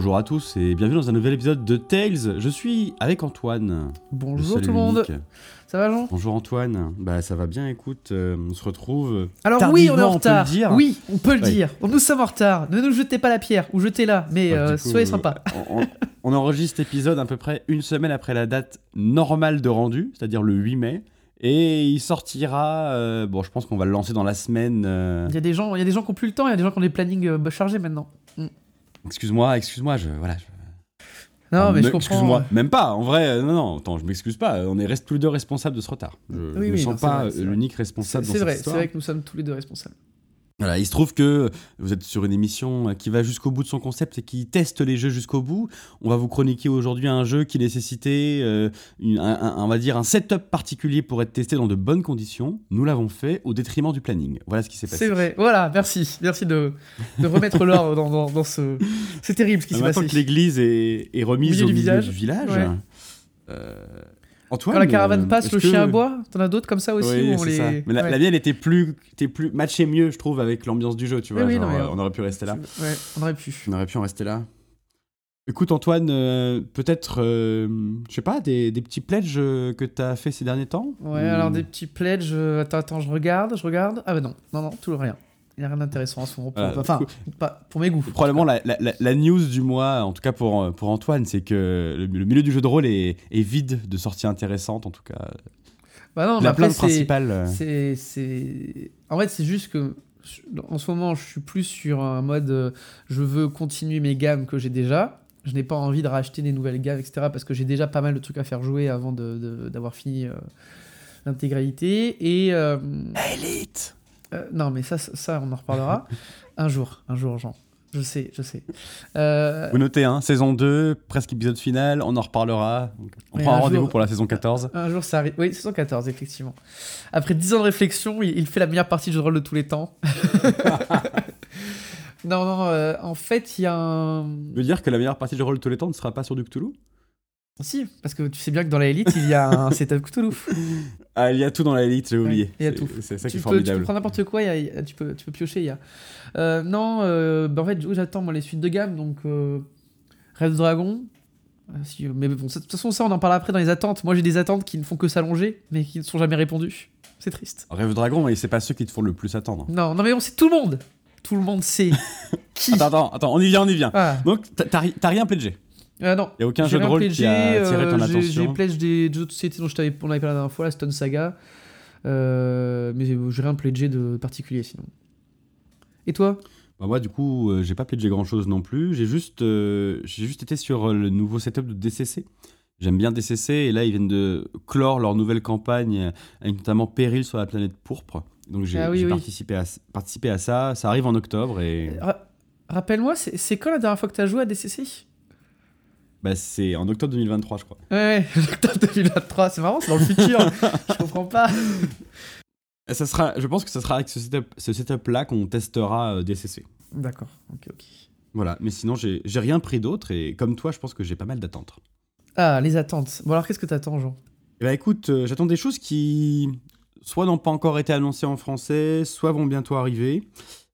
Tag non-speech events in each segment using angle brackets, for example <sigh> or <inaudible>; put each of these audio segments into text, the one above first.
Bonjour à tous et bienvenue dans un nouvel épisode de Tales. Je suis avec Antoine. Bonjour tout le monde. Ça va Jean? Bonjour Antoine. Bah ça va bien, écoute, euh, on se retrouve. Alors oui, on est en on peut retard. le dire. Oui, on peut le Ouais. dire. Nous sommes en retard. Ne nous jetez pas la pierre ou jetez-la, mais Ouais, euh, coup, soyez euh, sympa. On, on enregistre l'épisode à peu près une semaine après la date normale de rendu, c'est-à-dire le 8 mai. Et il sortira. euh, bon, je pense qu'on va le lancer dans la semaine. euh, Il y a des gens, il y a des gens qui ont plus le temps, il y a des gens qui ont des plannings euh, chargés maintenant. Excuse-moi, excuse-moi, je voilà. je- Non, mais je comprends. Excuse-moi, même pas. En vrai, euh, non, non. Attends, je m'excuse pas. On est reste tous les deux responsables de ce retard. Je Oui, ne me oui, sens non, pas l'unique responsable dans c'est cette vrai, c'est vrai que nous sommes tous les deux responsables. Voilà, il se trouve que vous êtes sur une émission qui va jusqu'au bout de son concept et qui teste les jeux jusqu'au bout. On va vous chroniquer aujourd'hui un jeu qui nécessitait, euh, une- un, un- on va dire, un setup particulier pour être testé dans de bonnes conditions. Nous l'avons fait au détriment du planning. Voilà ce qui s'est passé. C'est vrai. Voilà, merci, merci de, de remettre l'ordre dans, dans, dans ce. C'est terrible ce qui Ah, s'est Maintenant passé. que l'église est, est remise Milieu au du milieu village. du village, Ouais. euh, Antoine, Quand la caravane euh, passe, le que- chien aboie. T'en as d'autres comme ça aussi Oui, où on c'est les. ça. Mais la, Ouais. la mienne était plus, était plus matchée mieux, je trouve, avec l'ambiance du jeu. Tu vois, oui, genre, non, mais- euh, on aurait pu rester là. Ouais, on aurait pu. On aurait pu en rester là. Écoute Antoine, euh, peut-être, euh, je sais pas, des, des petits pledges que tu as fait ces derniers temps Ouais, Ou- alors des petits pledges. Attends, attends, je regarde, je regarde. Ah bah non, non, non, tout rien. Il n'y a rien d'intéressant en ce moment. pour- enfin, pas pour mes goûts. Probablement la, la- la- la news du mois, en tout cas pour, euh, pour Antoine, c'est que le, le milieu du jeu de rôle est, est vide de sorties intéressantes, en tout cas. Bah non, la plainte principale. c'est, c'est. En fait, c'est juste que en ce moment, je suis plus sur un mode euh, je veux continuer mes gammes que j'ai déjà. Je n'ai pas envie de racheter des nouvelles gammes, etc. Parce que j'ai déjà pas mal de trucs à faire jouer avant de, de- d'avoir fini euh, l'intégralité. Et. euh, Elite euh, non, mais ça, ça, on en reparlera. <laughs> un jour, un jour, Jean. Je sais, je sais. Euh, Vous notez, hein, saison 2, presque épisode final, on en reparlera. On Oui, prend un un rendez-vous pour la saison 14. Un jour, ça arrive. Oui, saison 14, effectivement. Après 10 ans de réflexion, il, il fait la meilleure partie de jeu de rôle de tous les temps. <laughs> non, non, euh, en fait, il y a un. Je veux dire que la meilleure partie du rôle de tous les temps ne sera pas sur du Cthulhu Si, parce que tu sais bien que dans la Elite, il y a un setup Cthulhu. <laughs> Ah, il y a tout dans la Elite, j'ai oublié. il y a tout. C'est ça qui tu, est peux, tu peux formidable. prendre n'importe quoi, il y a- tu, peux, tu peux piocher. Il y a. Euh, non, euh, bah, en fait, j'attends moi, les suites de gamme, donc. Euh, Rêve de Dragon. Euh, si, mais bon, de toute façon, ça, on en parle après dans les attentes. Moi, j'ai des attentes qui ne font que s'allonger, mais qui ne sont jamais répondues. C'est triste. Rêve Dragon, mais c'est pas ceux qui te font le plus attendre. Non, non, mais on sait tout le monde. Tout le monde sait <laughs> qui. Attends, attends, attends, on y vient, on y vient. Ah, Donc, t'as rien pledgé euh, non. Il y a aucun jeu de rôle qui a attiré ton euh, j'ai- attention pledge des jeux de société dont je t'avais, on avait parlé la dernière fois, la Stone Saga. Euh, mais j'ai rien pledgé de particulier sinon. Et toi? Bah, Moi, du coup, euh, j'ai pas pledgé grand chose non plus. J'ai juste, euh, j'ai juste été sur euh, le nouveau setup de DCC. J'aime bien DCC et là, ils viennent de clore leur nouvelle campagne euh, avec notamment Péril sur la planète pourpre. Donc, j'ai Ah oui, j'ai oui. participé, à, participé à ça. Ça arrive en octobre et Ra- Rappelle-moi, c'est, quand la dernière fois que t'as joué à DCC bah, c'est en octobre 2023, je crois. Ouais, ouais, <laughs> octobre 2023, c'est marrant, c'est dans le futur. <laughs> je comprends pas. Ça sera, je pense que ce sera avec ce setup, ce setup-là qu'on testera euh, DCC. D'accord, ok, ok. Voilà, mais sinon, j'ai rien pris d'autre et comme toi, je pense que j'ai pas mal d'attentes. Ah, les attentes. Bon alors, qu'est-ce que t'attends, Jean? Eh ben écoute, euh, j'attends des choses qui soit n'ont pas encore été annoncées en français, soit vont bientôt arriver.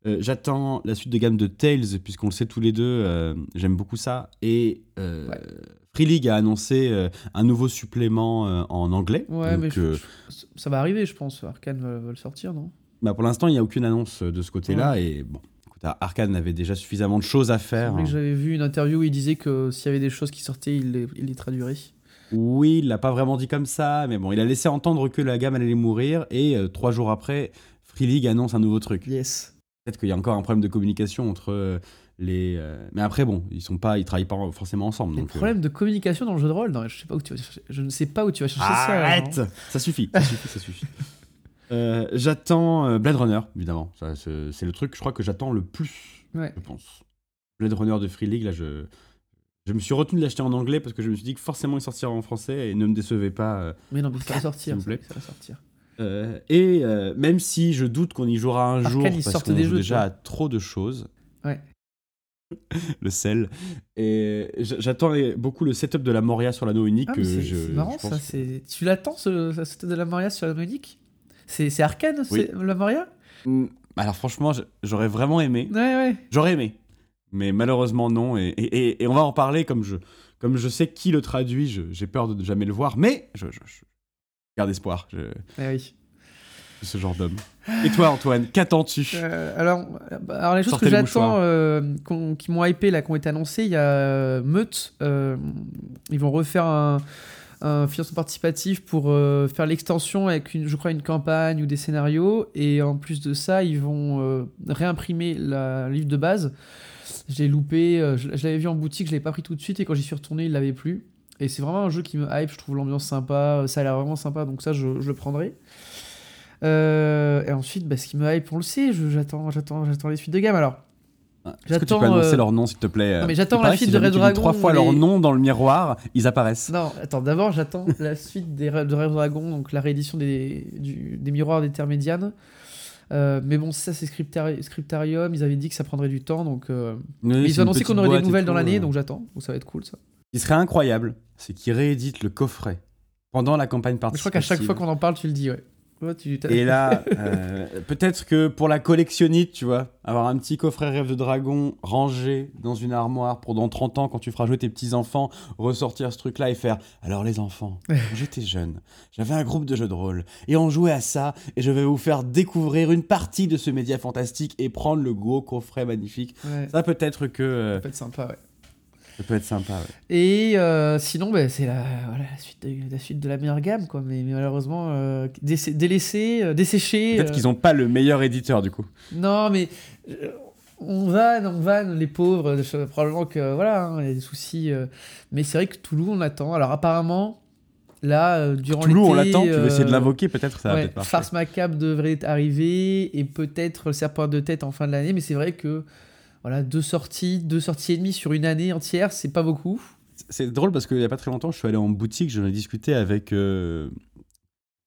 Euh, j'attends la suite de gamme de Tales, puisqu'on le sait tous les deux, euh, j'aime beaucoup ça. Et euh, Ouais. Free League a annoncé un nouveau supplément en anglais. Ouais, Donc, mais je- je- ça va arriver, je pense. Arkane va, va le sortir, non? Bah, pour l'instant, il n'y a aucune annonce de ce côté-là. Et bon, Arkane avait déjà suffisamment de choses à faire. j'avais vu une interview où il disait que s'il y avait des choses qui sortaient, il les, il les traduirait. Oui, il l'a pas vraiment dit comme ça, mais bon, il a laissé entendre que la gamme allait mourir. Et euh, trois jours après, Free League annonce un nouveau truc. Yes. Peut-être qu'il y a encore un problème de communication entre euh, les. euh, Mais après, bon, ils sont pas, ils travaillent pas forcément ensemble. Des donc, euh, problèmes de communication dans le jeu de rôle non, je, sais pas où tu vas chercher- je ne sais pas où tu vas chercher ça. Arrête Jean. Ça suffit, ça suffit, ça suffit. <laughs> Euh, j'attends Blade Runner, évidemment. Ça, c'est c'est le truc, je crois, que j'attends le plus, Ouais. je pense. Blade Runner de Free League, là, je. Je me suis retenu de l'acheter en anglais parce que je me suis dit que forcément il sortira en français et ne me décevez pas. Mais non, mais ça va <laughs> sortir. S'il vous plaît. Ça va sortir. Euh, et euh, même si je doute qu'on y jouera un jour ils parce qu'on des joue jeux, déjà à trop de choses. Ouais. <laughs> le sel. Et j'attends beaucoup le setup de la Moria sur l'anneau unique. Ah, c'est je, c'est marrant je ça. que- Tu l'attends, ce, ce- c'était de la Maria sur la Monique C'est Oui. c'est la Maria Mm, Alors franchement, j'aurais vraiment aimé. Ouais, ouais. J'aurais aimé. Mais malheureusement, non. Et, et- et- et on va en parler comme je, comme je sais qui le traduit. J'ai peur de ne jamais le voir. Mais je garde espoir. Je, Eh oui. de ce genre d'homme. Et toi, Antoine, qu'attends-tu? Euh, alors, bah, alors, les choses Sortez que j'attends, euh, qui m'ont hypé, là, qui ont été annoncées, il y a euh, Meute. euh, ils vont refaire un, un financement participatif pour faire l'extension avec, une, je crois, une campagne ou des scénarios. Et en plus de ça, ils vont réimprimer la- le livre de base. Je l'ai loupé, je, je l'avais vu en boutique, je l'avais pas pris tout de suite. Et quand j'y suis retourné, il l'avait plus. Et c'est vraiment un jeu qui me hype, je trouve l'ambiance sympa, ça a l'air vraiment sympa, donc ça je, je le prendrai. Euh, et ensuite, bah, ce qui me hype, on le sait, j'attends, j'attends, j'attends les suites de gamme. Alors, Est-ce que tu peux annoncer euh, leur nom, s'il te plaît Non, mais j'attends la suite si de Red Dragon, trois fois les- leur nom dans le miroir, ils apparaissent. non, attends, d'abord j'attends la suite des, Red- de Red Dragon, donc la réédition des, du- des miroirs d'Intermédiane. Euh, mais bon, ça c'est Scriptari- Scriptarium, ils avaient dit que ça prendrait du temps, donc euh, Oui, ils ont annoncé qu'on aurait des nouvelles dans l'année, euh. donc j'attends, donc ça va être cool ça. Ce qui serait incroyable, c'est qu'ils rééditent le coffret pendant la campagne Mais je crois participative. qu'à chaque fois qu'on en parle, tu le dis, ouais. Tu- Et là, <laughs> euh, peut-être que pour la collectionnite, tu vois, avoir un petit coffret Rêve de Dragon rangé dans une armoire pour dans 30 ans, quand tu feras jouer tes petits-enfants, ressortir ce truc-là et faire Alors les enfants, <laughs> quand j'étais jeune, j'avais un groupe de jeux de rôle et on jouait à ça et je vais vous faire découvrir une partie de ce média fantastique et prendre le gros coffret magnifique. ouais, Ça peut-être que euh, ça peut être sympa, ouais. Ça peut être sympa. ouais. Et euh, sinon, bah, c'est la, voilà, la, suite de, la suite de la meilleure gamme, quoi. Mais, mais malheureusement, euh, délaissé, euh, desséché. Peut-être qu'ils n'ont pas le meilleur éditeur du coup. Non, mais euh, on vanne, on vanne les pauvres. je- probablement que voilà, hein, il y a des soucis. mais c'est vrai que Toulouse, on l'attend. Alors apparemment, là, durant Toulouse, on l'attend, tu veux essayer de l'invoquer, peut-être ça va ouais, marcher. Farce macabre devrait arriver et peut-être le serpent de tête en fin de l'année. Mais c'est vrai que voilà, deux sorties, deux sorties et demie sur une année entière, c'est pas beaucoup. C'est drôle parce qu'il y a pas très longtemps, je suis allé en boutique, j'en ai discuté avec. euh,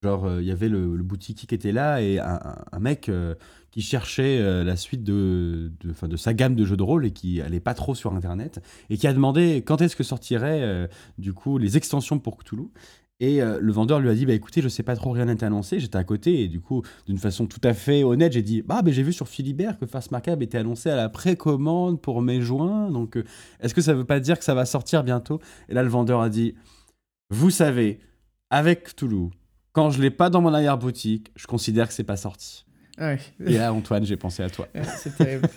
genre, euh, il y avait le, le boutiquier qui était là et un, mec euh, qui cherchait la suite de, enfin, de sa gamme de jeux de rôle et qui allait pas trop sur internet et qui a demandé quand est-ce que sortiraient du coup les extensions pour Cthulhu. Et euh, le vendeur lui a dit bah écoutez je sais pas trop rien n'est annoncé. J'étais à côté et du coup d'une façon tout à fait honnête j'ai dit bah mais j'ai vu sur Philibert que Face Macabre était annoncé à la précommande pour mai juin. Donc euh, est-ce que ça veut pas dire que ça va sortir bientôt? Et là le vendeur a dit vous savez avec Cthulhu quand je l'ai pas dans mon arrière boutique je considère que c'est pas sorti Ouais. et là Antoine j'ai pensé à toi Ouais, c'est terrible.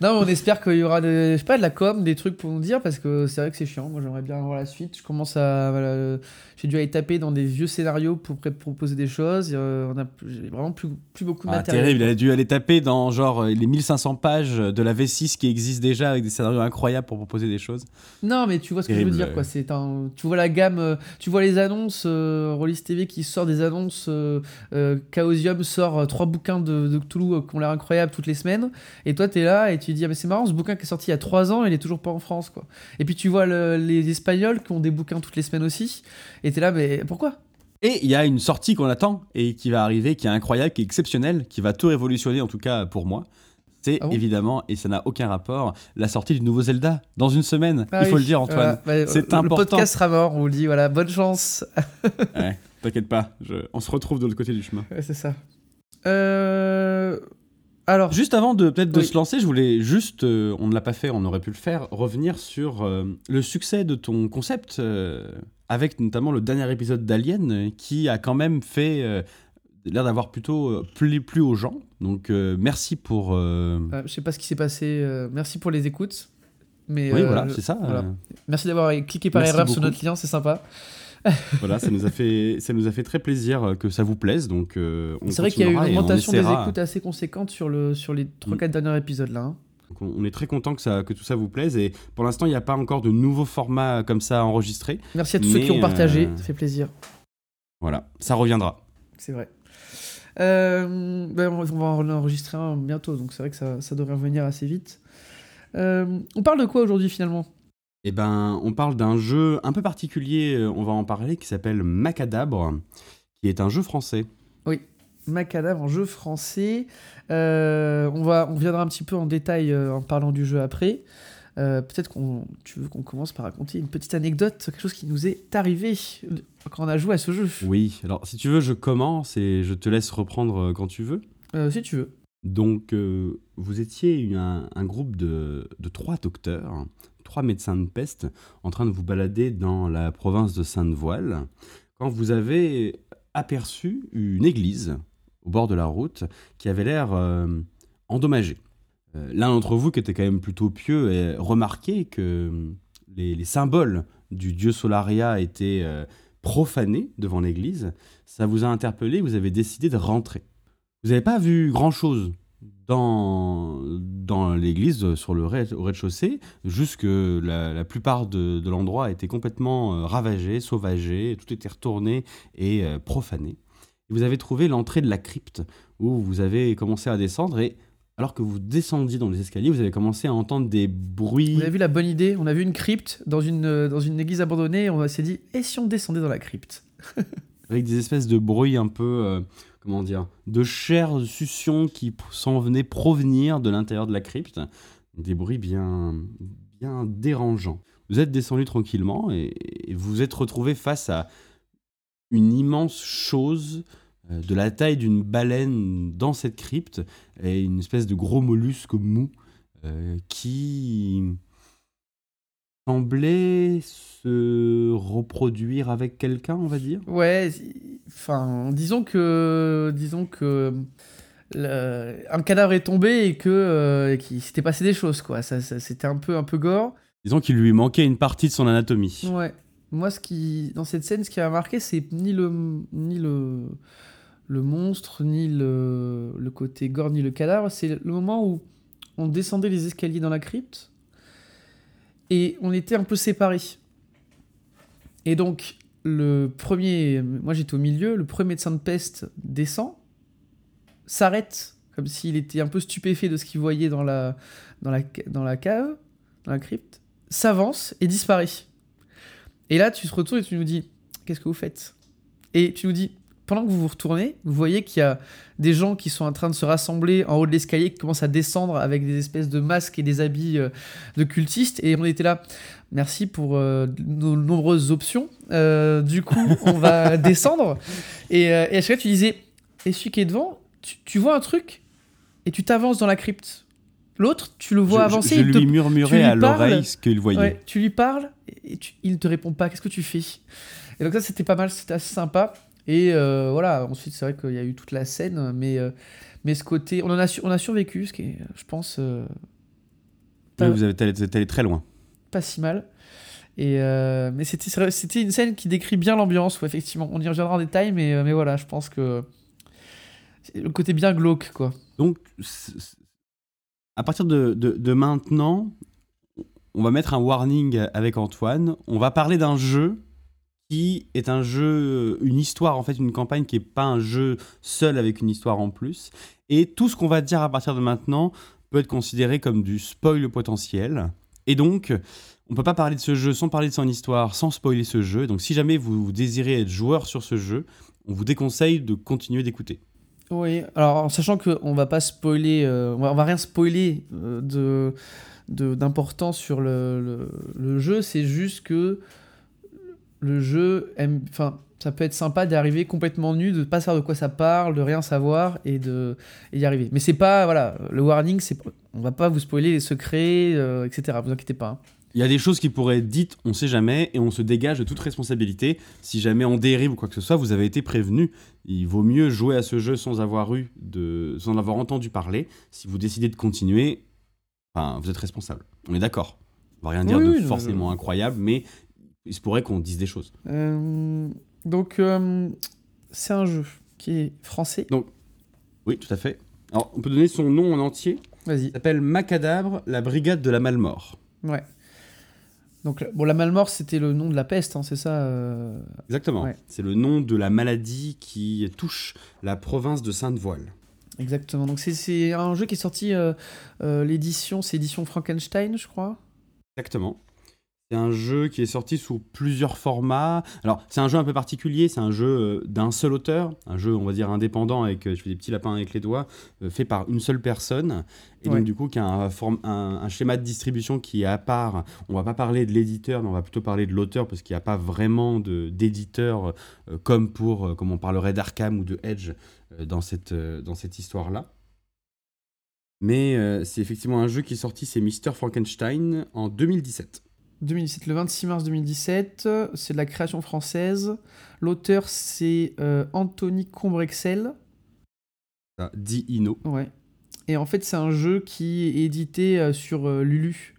non, mais on espère qu'il y aura des, je sais pas, de la com, des trucs pour nous dire, parce que c'est vrai que c'est chiant. Moi, j'aimerais bien voir la suite. Je commence à. voilà, j'ai dû aller taper dans des vieux scénarios pour proposer des choses. Euh, on a j'ai vraiment plus, plus beaucoup de Ah, matériel. terrible, il a dû aller taper dans genre euh, les 1500 pages de la V6 qui existent déjà avec des scénarios incroyables pour proposer des choses. Non, mais tu vois ce que je veux dire, quoi. C'est un, tu vois la gamme, euh, tu vois les annonces. Euh, Rollis TV qui sort des annonces. Euh, euh, Chaosium sort trois bouquins de, de Cthulhu euh, qui ont l'air incroyables toutes les semaines. Et toi, t'es là et tu dis, ah, mais c'est marrant, ce bouquin qui est sorti il y a trois ans, il est toujours pas en France, quoi. Et puis tu vois le- les Espagnols qui ont des bouquins toutes les semaines aussi. Et t'es là, mais pourquoi? Et il y a une sortie qu'on attend et qui va arriver, qui est incroyable, qui est exceptionnelle, qui va tout révolutionner en tout cas pour moi. C'est Ah bon? évidemment, et ça n'a aucun rapport, la sortie du nouveau Zelda dans une semaine. Ah il faut le dire Antoine. voilà. Bah, c'est important. Le podcast sera mort, on vous le dit, voilà, bonne chance. Ouais, T'inquiète pas, je- on se retrouve de l'autre côté du chemin. Ouais, c'est ça. Euh... Alors, Juste avant de peut-être de Oui. se lancer, je voulais juste, euh, on ne l'a pas fait, on aurait pu le faire, revenir sur euh, le succès de ton concept, euh, avec notamment le dernier épisode d'Alien, qui a quand même fait l'air d'avoir plutôt plu, plu aux gens. Donc merci pour. je sais pas ce qui s'est passé. merci pour les écoutes. Mais, Oui, voilà, c'est ça. voilà. Merci d'avoir cliqué par Merci erreur sur notre lien, c'est sympa. <laughs> voilà, ça nous a fait, ça nous a fait très plaisir que ça vous plaise. Donc euh, C'est vrai qu'il y a eu une augmentation des écoutes assez conséquente sur, le, sur les 3-4 derniers épisodes là. hein. Donc, on est très content que, ça, que tout ça vous plaise. Et pour l'instant, il n'y a pas encore de nouveaux formats comme ça enregistrés. Merci à tous ceux qui ont partagé, euh, ça fait plaisir. Voilà, ça reviendra. C'est vrai. Euh, ben, on va en enregistrer un bientôt, donc c'est vrai que ça, ça devrait revenir assez vite. Euh, on parle de quoi aujourd'hui finalement? Eh ben, on parle d'un jeu un peu particulier, euh, on va en parler, qui s'appelle Macadabre, qui est un jeu français. Macadam en jeu français. Euh, on, va, on viendra un petit peu en détail euh, en parlant du jeu après. Euh, Peut-être qu'on tu veux qu'on commence par raconter une petite anecdote, quelque chose qui nous est arrivé quand on a joué à ce jeu. Oui, alors si tu veux, je commence et je te laisse reprendre quand tu veux. Euh, si tu veux. Donc, euh, vous étiez un, un groupe de, de trois docteurs, trois médecins de peste, en train de vous balader dans la province de Sainte-Voile, quand vous avez aperçu une église au bord de la route qui avait l'air euh, endommagée. Euh, L'un d'entre vous, qui était quand même plutôt pieux, et remarqué que les, les symboles du dieu Solaria étaient euh, profanés devant l'église. Ça vous a interpellé, vous avez décidé de rentrer. Vous n'avez pas vu grand-chose dans, dans l'église, sur le rez- au rez-de-chaussée, juste que la, la plupart de, de l'endroit était complètement euh, ravagé, sauvagé, tout était retourné et euh, profané. Et vous avez trouvé l'entrée de la crypte, où vous avez commencé à descendre, et alors que vous descendiez dans les escaliers, vous avez commencé à entendre des bruits. Vous avez vu la bonne idée On a vu une crypte dans une, euh, dans une église abandonnée et on s'est dit et si on descendait dans la crypte? <laughs> Avec des espèces de bruits un peu, euh, comment dire, de chair, de succion qui s'en venaient provenir de l'intérieur de la crypte. Des bruits bien, bien dérangeants. Vous êtes descendu tranquillement et, et vous vous êtes retrouvé face à une immense chose euh, de la taille d'une baleine dans cette crypte et une espèce de gros mollusque mou euh, qui semblait se reproduire avec quelqu'un, on va dire? Ouais, enfin, disons que, disons que le- un cadavre est tombé et que euh, qu'il s'était passé des choses, quoi. Ça, ça- c'était un peu, un peu gore. Disons qu'il lui manquait une partie de son anatomie. Ouais. Moi, ce qui, dans cette scène, ce qui m'a marqué, c'est ni le, ni le, le monstre, ni le, le côté gore, ni le cadavre. C'est le moment où on descendait les escaliers dans la crypte et on était un peu séparés. Et donc, le premier, moi j'étais au milieu, le premier médecin de peste descend, s'arrête, comme s'il était un peu stupéfait de ce qu'il voyait dans la, dans, la, dans la cave, dans la crypte, s'avance et disparaît. Et là, tu te retournes et tu nous dis Qu'est-ce que vous faites? Et tu nous dis Pendant que vous vous retournez, vous voyez qu'il y a des gens qui sont en train de se rassembler en haut de l'escalier, qui commencent à descendre avec des espèces de masques et des habits euh, de cultistes. Et on était là Merci pour euh, nos nombreuses options. Euh, du coup, on va <laughs> descendre. Et, euh, et à chaque fois, tu disais Et celui qui est devant, tu, tu vois un truc et tu t'avances dans la crypte. L'autre, tu le vois je, avancer. je il te- lui tu murmurais lui à l'oreille ce qu'il voyait. Ouais, tu lui parles et tu- il ne te répond pas. Qu'est-ce que tu fais? Et donc ça, c'était pas mal, c'était assez sympa. Et euh, voilà, ensuite, c'est vrai qu'il y a eu toute la scène, mais, euh, mais ce côté, on, en a, on a survécu, ce qui est, je pense, euh, Oui, vous êtes allé, très loin. pas si mal. Et euh, mais c'était une scène qui décrit bien l'ambiance, ouais, effectivement. On y reviendra en détail, mais, mais voilà, je pense que c'est le côté bien glauque, quoi. Donc, à partir de, de- de maintenant, on va mettre un warning avec Antoine. On va parler d'un jeu qui est un jeu, une histoire, en fait, une campagne qui n'est pas un jeu seul avec une histoire en plus. Et tout ce qu'on va dire à partir de maintenant peut être considéré comme du spoil potentiel. Et donc, on peut pas parler de ce jeu sans parler de son histoire, sans spoiler ce jeu. Donc, si jamais vous désirez être joueur sur ce jeu, on vous déconseille de continuer d'écouter. Oui, alors en sachant qu'on va pas spoiler, euh, on, va, on va rien spoiler euh, de d'important sur le, le jeu, c'est juste que le jeu, aime- enfin, ça peut être sympa d'arriver complètement nu, de pas savoir de quoi ça parle, de rien savoir et de d'y arriver. Mais c'est pas, voilà, le warning, c'est, on va pas vous spoiler les secrets, euh, etc. Vous inquiétez pas. hein. Il y a des choses qui pourraient être dites, on sait jamais, et on se dégage de toute responsabilité. Si jamais on dérive ou quoi que ce soit, vous avez été prévenu. Il vaut mieux jouer à ce jeu sans avoir eu de, sans en avoir entendu parler. Si vous décidez de continuer, enfin, vous êtes responsable. On est d'accord. On va rien dire de oui, forcément incroyable, mais il se pourrait qu'on dise des choses. Euh, donc euh, c'est un jeu qui est français. Oui, tout à fait. Alors, on peut donner son nom en entier. Vas-y. Il s'appelle Macadabre, la brigade de la Malmort. Ouais. Donc, bon, la Malmort, c'était le nom de la peste, hein, c'est ça euh, Exactement. Ouais. C'est le nom de la maladie qui touche la province de Sainte-Voile. Exactement. Donc, c'est- c'est un jeu qui est sorti, euh, euh, l'édition, c'est édition Frankenstein, je crois. Exactement. C'est un jeu qui est sorti sous plusieurs formats. Alors, c'est un jeu un peu particulier, c'est un jeu euh, d'un seul auteur, un jeu, on va dire, indépendant, avec, euh, je fais des petits lapins avec les doigts, euh, fait par une seule personne. Et Ouais. donc, du coup, qui a un, form- un- un schéma de distribution qui est à part. On va pas parler de l'éditeur, mais on va plutôt parler de l'auteur, parce qu'il n'y a pas vraiment de- d'éditeur, euh, comme pour, euh, comme on parlerait d'Arkham ou de Edge euh, dans cette, dans cette histoire-là. Mais c'est effectivement un jeu qui est sorti, c'est Mr. Frankenstein en 2017. 2017, le 26 mars 2017, c'est de la création française. L'auteur, c'est euh, Anthony Combrexel. Ça, dit Ino. Ouais. Et en fait, c'est un jeu qui est édité euh, sur euh, Lulu.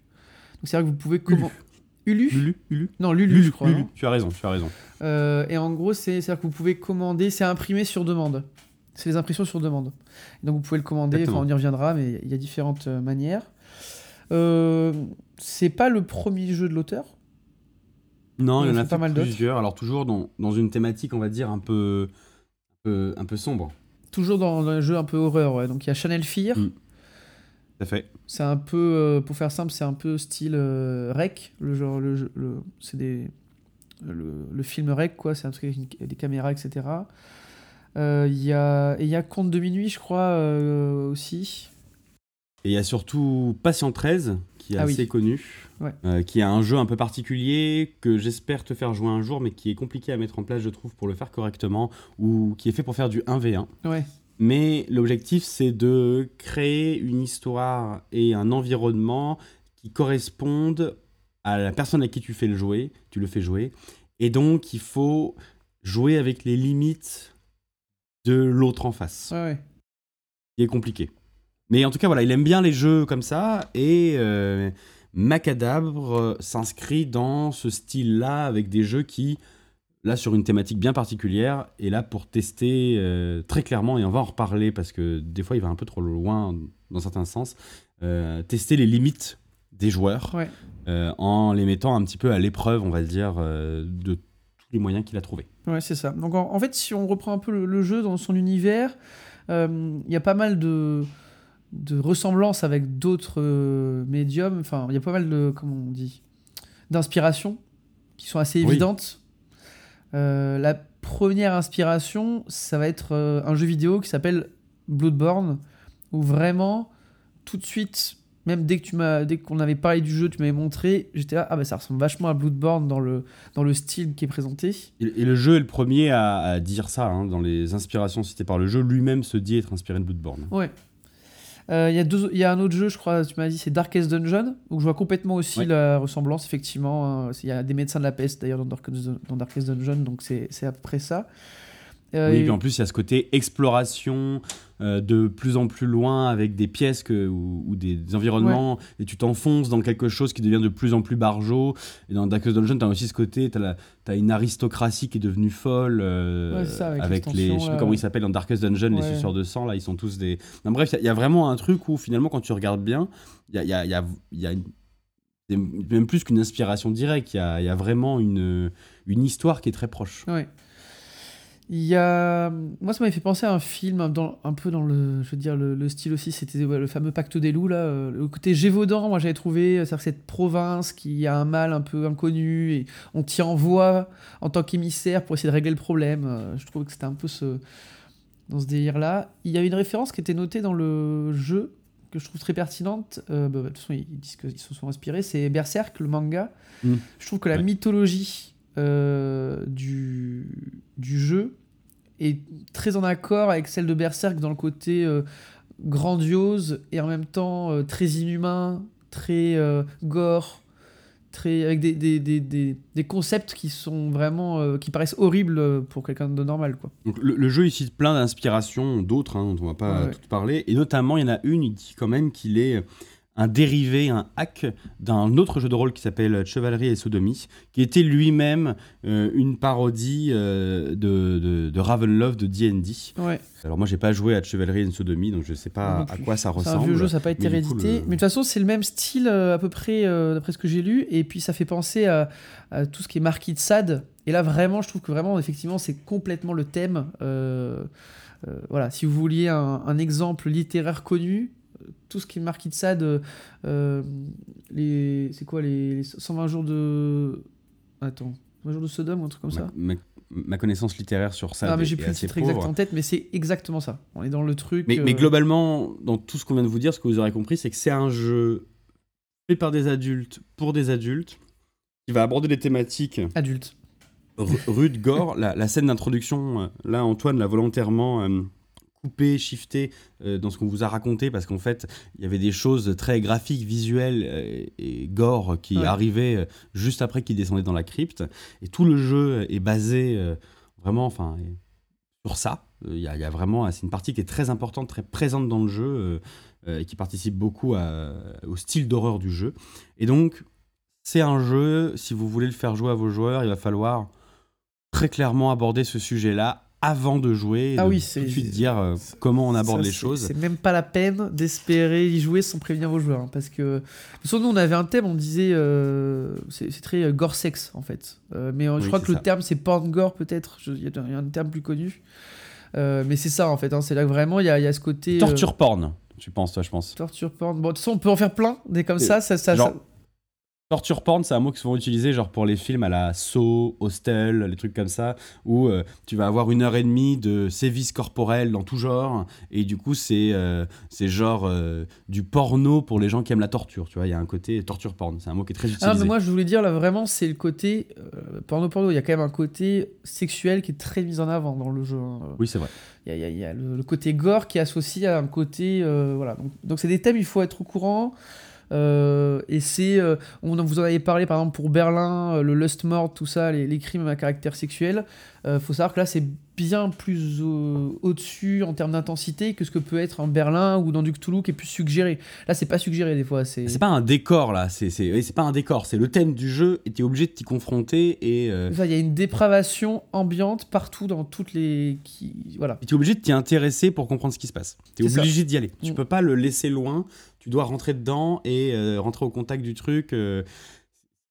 Donc c'est-à-dire que vous pouvez comment Ulu Lulu, Lulu. Non, Lulu, je crois. Lulu. Tu as raison, tu as raison. Et en gros, c'est- c'est-à-dire que vous pouvez commander, c'est imprimé sur demande. C'est les impressions sur demande. Donc vous pouvez le commander, enfin on y reviendra, mais il y a différentes manières. Euh, c'est pas le premier jeu de l'auteur. Non, il y en a pas mal d'autres. plusieurs. Alors toujours dans, dans une thématique, on va dire, un peu, un peu, un peu sombre. Toujours dans un jeu un peu horreur, ouais. Donc il y a Chanel Fear. Mm. Tout à fait. C'est un peu, euh, pour faire simple, c'est un peu style euh, Rec. Le genre, le, le- c'est des, le, le film Rec, quoi. C'est un truc avec une- des caméras, etc. Il y a, et il y a Conte de minuit, je crois, aussi. Et il y a surtout Patient 13, qui est Ah oui. assez connu, Ouais. euh, qui a un jeu un peu particulier que j'espère te faire jouer un jour, mais qui est compliqué à mettre en place, je trouve, pour le faire correctement, ou qui est fait pour faire du 1v1. Ouais. Mais l'objectif, c'est de créer une histoire et un environnement qui correspondent à la personne à qui tu fais le jouer, tu le fais jouer. Et donc, il faut jouer avec les limites de l'autre en face ouais. qui est compliqué. Mais en tout cas, voilà, il aime bien les jeux comme ça et euh, Macadabre euh, s'inscrit dans ce style-là avec des jeux qui, là, sur une thématique bien particulière, est là pour tester euh, très clairement, et on va en reparler parce que des fois il va un peu trop loin dans certains sens, euh, tester les limites des joueurs Ouais. en les mettant un petit peu à l'épreuve, on va le dire, de tous les moyens qu'il a trouvés. Ouais, c'est ça. Donc en, en fait, si on reprend un peu le, le jeu dans son univers, il y a pas mal de, de ressemblances avec d'autres euh, médiums. Enfin, il y a pas mal de, comment on dit, d'inspirations qui sont assez Oui. évidentes. Euh, la première inspiration, ça va être euh, un jeu vidéo qui s'appelle Bloodborne, où vraiment, tout de suite, même dès que tu m'as, dès qu'on avait parlé du jeu, tu m'avais montré, j'étais là, ah bah ça ressemble vachement à Bloodborne dans le, dans le style qui est présenté. Et, et le jeu est le premier à, à dire ça, hein, dans les inspirations citées par le jeu, lui-même se dit être inspiré de Bloodborne. Ouais. Euh, Il y, a deux- y a un autre jeu, je crois, tu m'as dit, c'est Darkest Dungeon, où je vois complètement aussi Ouais. la ressemblance, effectivement. hein. Il y a des médecins de la peste, d'ailleurs, dans Darkest, dans Darkest Dungeon, donc c'est c'est à peu près ça. Euh, Oui, et- puis en plus, il y a ce côté exploration euh, de plus en plus loin avec des pièces que, ou, ou des, des environnements, et tu t'enfonces dans quelque chose qui devient de plus en plus barjot. Et dans Darkest Dungeon, tu as aussi ce côté, tu as, une aristocratie qui est devenue folle, euh, Ouais, ça, avec avec les. Je sais plus comment ils s'appellent dans Darkest Dungeon, les Ouais. suceurs de sang, là, ils sont tous des. Non, bref, il y a- il y, a vraiment un truc où finalement, quand tu regardes bien, il y a, y a- y a- une- même plus qu'une inspiration directe, il y y a vraiment une, une histoire qui est très proche. Ouais. Il y a... Moi, ça m'avait fait penser à un film dans, un peu dans le, je veux dire, le, le style aussi, c'était ouais, le fameux Pacte des loups, là. euh, Le côté Gévaudan, moi, j'avais trouvé, euh, c'est-à-dire cette province qui a un mal un peu inconnu, et on t'y envoie en tant qu'émissaire pour essayer de régler le problème. Euh, Je trouve que c'était un peu ce... dans ce délire-là. Il y a une référence qui était notée dans le jeu, que je trouve très pertinente. Euh, bah, de toute façon, ils disent qu'ils se sont inspirés. C'est Berserk, le manga. Mm. Je trouve que la Ouais. mythologie du, du jeu est très en accord avec celle de Berserk dans le côté euh, grandiose et en même temps euh, très inhumain, très euh, gore, très, avec des, des, des, des, concepts qui sont vraiment qui paraissent horribles pour quelqu'un de normal quoi. Donc, le, le jeu il cite plein d'inspirations, d'autres hein, dont on va pas Ouais, ouais. toutes parler, et notamment il y en a une, il dit quand même qu'il est un dérivé, un hack d'un autre jeu de rôle qui s'appelle Chevalerie et Sodomie, qui était lui-même euh, une parodie euh, de, de, de Ravenlove de D&D. Ouais. Alors moi j'ai pas joué à Chevalerie et Sodomie, donc je sais pas à quoi ça C'est un ressemble. vieux jeu, ça n'a pas été mais du coup, réédité. le- Mais de toute façon, c'est le même style euh, à peu près, d'après ce que j'ai lu. Et puis ça fait penser à, à tout ce qui est Marquis de Sade. Et là, vraiment, je trouve que vraiment, effectivement, c'est complètement le thème. Euh, voilà, si vous vouliez un, un exemple littéraire connu, tout ce qui est Marquis de Sade, euh, les, c'est quoi les, les 120 jours de. Attends, 120 jours de Sodome ou un truc comme ça ma, ma- ma connaissance littéraire sur ça Ah, mais j'ai plus le titre exact en tête, mais c'est exactement ça. On est dans le truc. Mais, mais euh, globalement, dans tout ce qu'on vient de vous dire, ce que vous aurez compris, c'est que c'est un jeu fait par des adultes pour des adultes qui va aborder des thématiques Adulte. ru- rudes, gore. La, la scène d'introduction, euh, là, Antoine l'a volontairement euh, coupé, shifté euh, dans ce qu'on vous a raconté parce qu'en fait, il y avait des choses très graphiques, visuelles euh, et gore qui Ouais. arrivaient euh, juste après qu'il descendait dans la crypte. Et tout le jeu est basé euh, vraiment enfin, sur ça. Il y, a- il y a vraiment, c'est une partie qui est très importante, très présente dans le jeu et qui participe beaucoup à- au style d'horreur du jeu. Et donc, c'est un jeu, si vous voulez le faire jouer à vos joueurs, il va falloir très clairement aborder ce sujet-là avant de jouer. Ah de oui, tout de suite dire euh, comment on aborde Ça, les choses. C'est même pas la peine d'espérer y jouer sans prévenir vos joueurs. hein, parce que. Surtout, nous, on avait un thème, on disait. euh, c'est très euh, gore sexe, en fait. Euh, mais euh, je crois que le terme, c'est porn gore, peut-être. Il y, a il y a un terme plus connu. Mais c'est ça, en fait. hein, c'est là que vraiment, il y a, il y a ce côté. Torture porn, tu penses, toi, je pense. torture porn. Bon, de toute façon, on peut en faire plein, des comme ça. ça, ça, genre, ça- Torture porn, c'est un mot qui souvent utilisé genre pour les films à la Saw, Hostel, les trucs comme ça, où euh, tu vas avoir une heure et demie de sévices corporels dans tout genre, et du coup c'est euh, c'est genre euh, du porno pour les gens qui aiment la torture, tu vois, il y a un côté torture porn, c'est un mot qui est très utilisé. Ah, mais moi, je voulais dire, là, vraiment, c'est le côté. porno, porno. Il y a quand même un côté sexuel qui est très mis en avant dans le jeu. hein. Oui, c'est vrai. Il y a, y a- y a le, le côté gore qui est associé à un côté. voilà. Donc, donc c'est des thèmes, il faut être au courant. Euh, et c'est. euh, on vous en avez parlé, par exemple, pour Berlin, euh, le lust mort, tout ça, les, les crimes à caractère sexuel. Il faut savoir que là, c'est bien plus au- au-dessus en termes d'intensité que ce que peut être en Berlin ou dans du Cthulhu qui est plus suggéré. Là, c'est pas suggéré des fois. C'est. Pas un décor là, c'est pas un décor, c'est le thème du jeu et t'es obligé de t'y confronter et euh, Ça, Il y a une dépravation ambiante partout dans toutes les. Qui... Voilà. Et tu es obligé de t'y intéresser pour comprendre ce qui se passe. Tu es C'est ça. obligé d'y aller. Tu Mm. peux pas le laisser loin. Tu dois rentrer dedans et euh, rentrer au contact du truc. euh,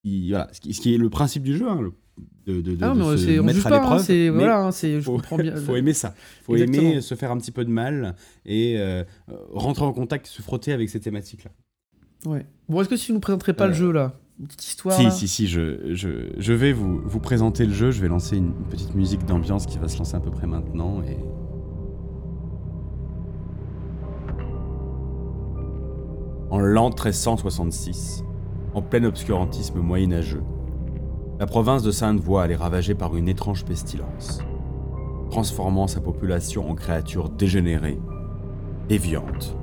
voilà, ce qui, ce qui est le principe du jeu, hein, le- de, de, de- Ah, de se mettre à hein, l'épreuve. voilà, hein, je faut, comprends bien. <laughs> faut aimer ça. faut Exactement. aimer se faire un petit peu de mal et euh, rentrer en contact, se frotter avec ces thématiques-là. Ouais. Bon, est-ce que si vous ne présenterez pas le jeu là, une petite histoire Si, là si, si, je, je, je vais vous, vous présenter le jeu. Je vais lancer une petite musique d'ambiance qui va se lancer à peu près maintenant. Et... En l'an 1366, en plein obscurantisme moyenâgeux, la province de Sainte-Voile est ravagée par une étrange pestilence, transformant sa population en créatures dégénérées, déviantes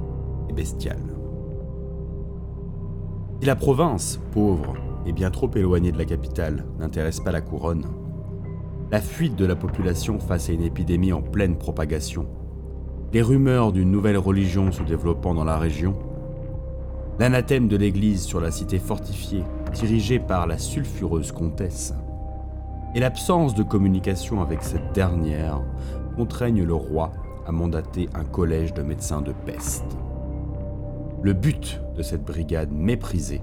et bestiales. Si la province, pauvre et bien trop éloignée de la capitale, n'intéresse pas la couronne, la fuite de la population face à une épidémie en pleine propagation, les rumeurs d'une nouvelle religion se développant dans la région, l'anathème de l'Église sur la cité fortifiée dirigée par la sulfureuse comtesse, et l'absence de communication avec cette dernière contraignent le roi à mandater un collège de médecins de peste. Le but de cette brigade méprisée,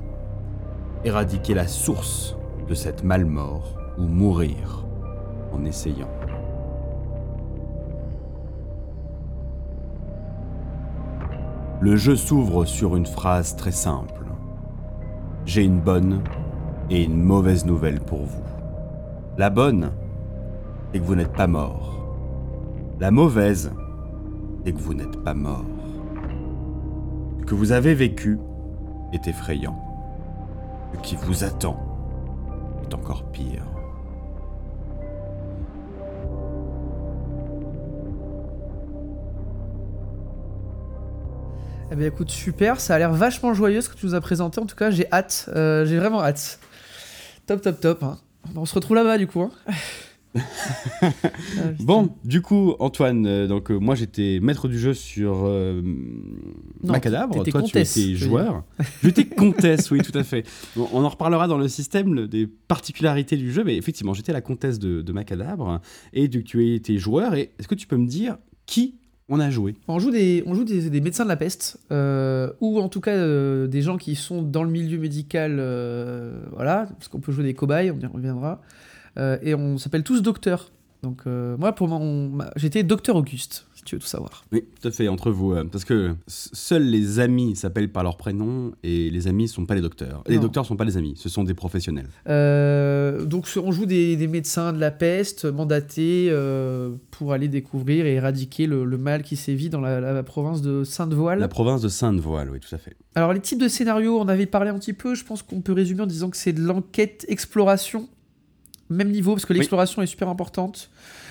éradiquer la source de cette malmort ou mourir en essayant. Le jeu s'ouvre sur une phrase très simple. J'ai une bonne et une mauvaise nouvelle pour vous. La bonne, c'est que vous n'êtes pas mort. La mauvaise, c'est que vous n'êtes pas mort. Ce que vous avez vécu est effrayant. Ce qui vous attend est encore pire. Eh ben écoute, super, ça a l'air vachement joyeux ce que tu nous as présenté. En tout cas, j'ai hâte, euh, j'ai vraiment hâte. Top, top, top. hein. On se retrouve là-bas du coup. hein. <laughs> Ah. Bon, du coup, Antoine, euh, donc euh, moi j'étais maître du jeu sur Non, Macadabre. Toi, comtesse, tu étais joueur. <laughs> J'étais comtesse, oui, tout à fait. Bon, on en reparlera dans le système le- des particularités du jeu, mais effectivement, j'étais la comtesse de, de Macadabre et tu étais joueur. Et est-ce que tu peux me dire qui on a joué. On joue des, on joue des, médecins de la peste, euh, ou en tout cas euh, des gens qui sont dans le milieu médical, euh, voilà, parce qu'on peut jouer des cobayes, on y reviendra, et on s'appelle tous docteurs. Donc moi, pour ma- j'étais docteur Auguste, si tu veux tout savoir. Oui, tout à fait, entre vous. euh, parce que seuls les amis s'appellent par leur prénom et les amis ne sont pas les docteurs. Les Non. docteurs ne sont pas les amis, ce sont des professionnels. Euh, donc on joue des, des médecins de la peste mandatés euh, pour aller découvrir et éradiquer le, le mal qui sévit dans la, la province de Sainte-Voile. La province de Sainte-Voile, oui, tout à fait. Alors les types de scénarios, on avait parlé un petit peu, je pense qu'on peut résumer en disant que c'est de l'enquête exploration, même niveau, parce que l'exploration est super importante.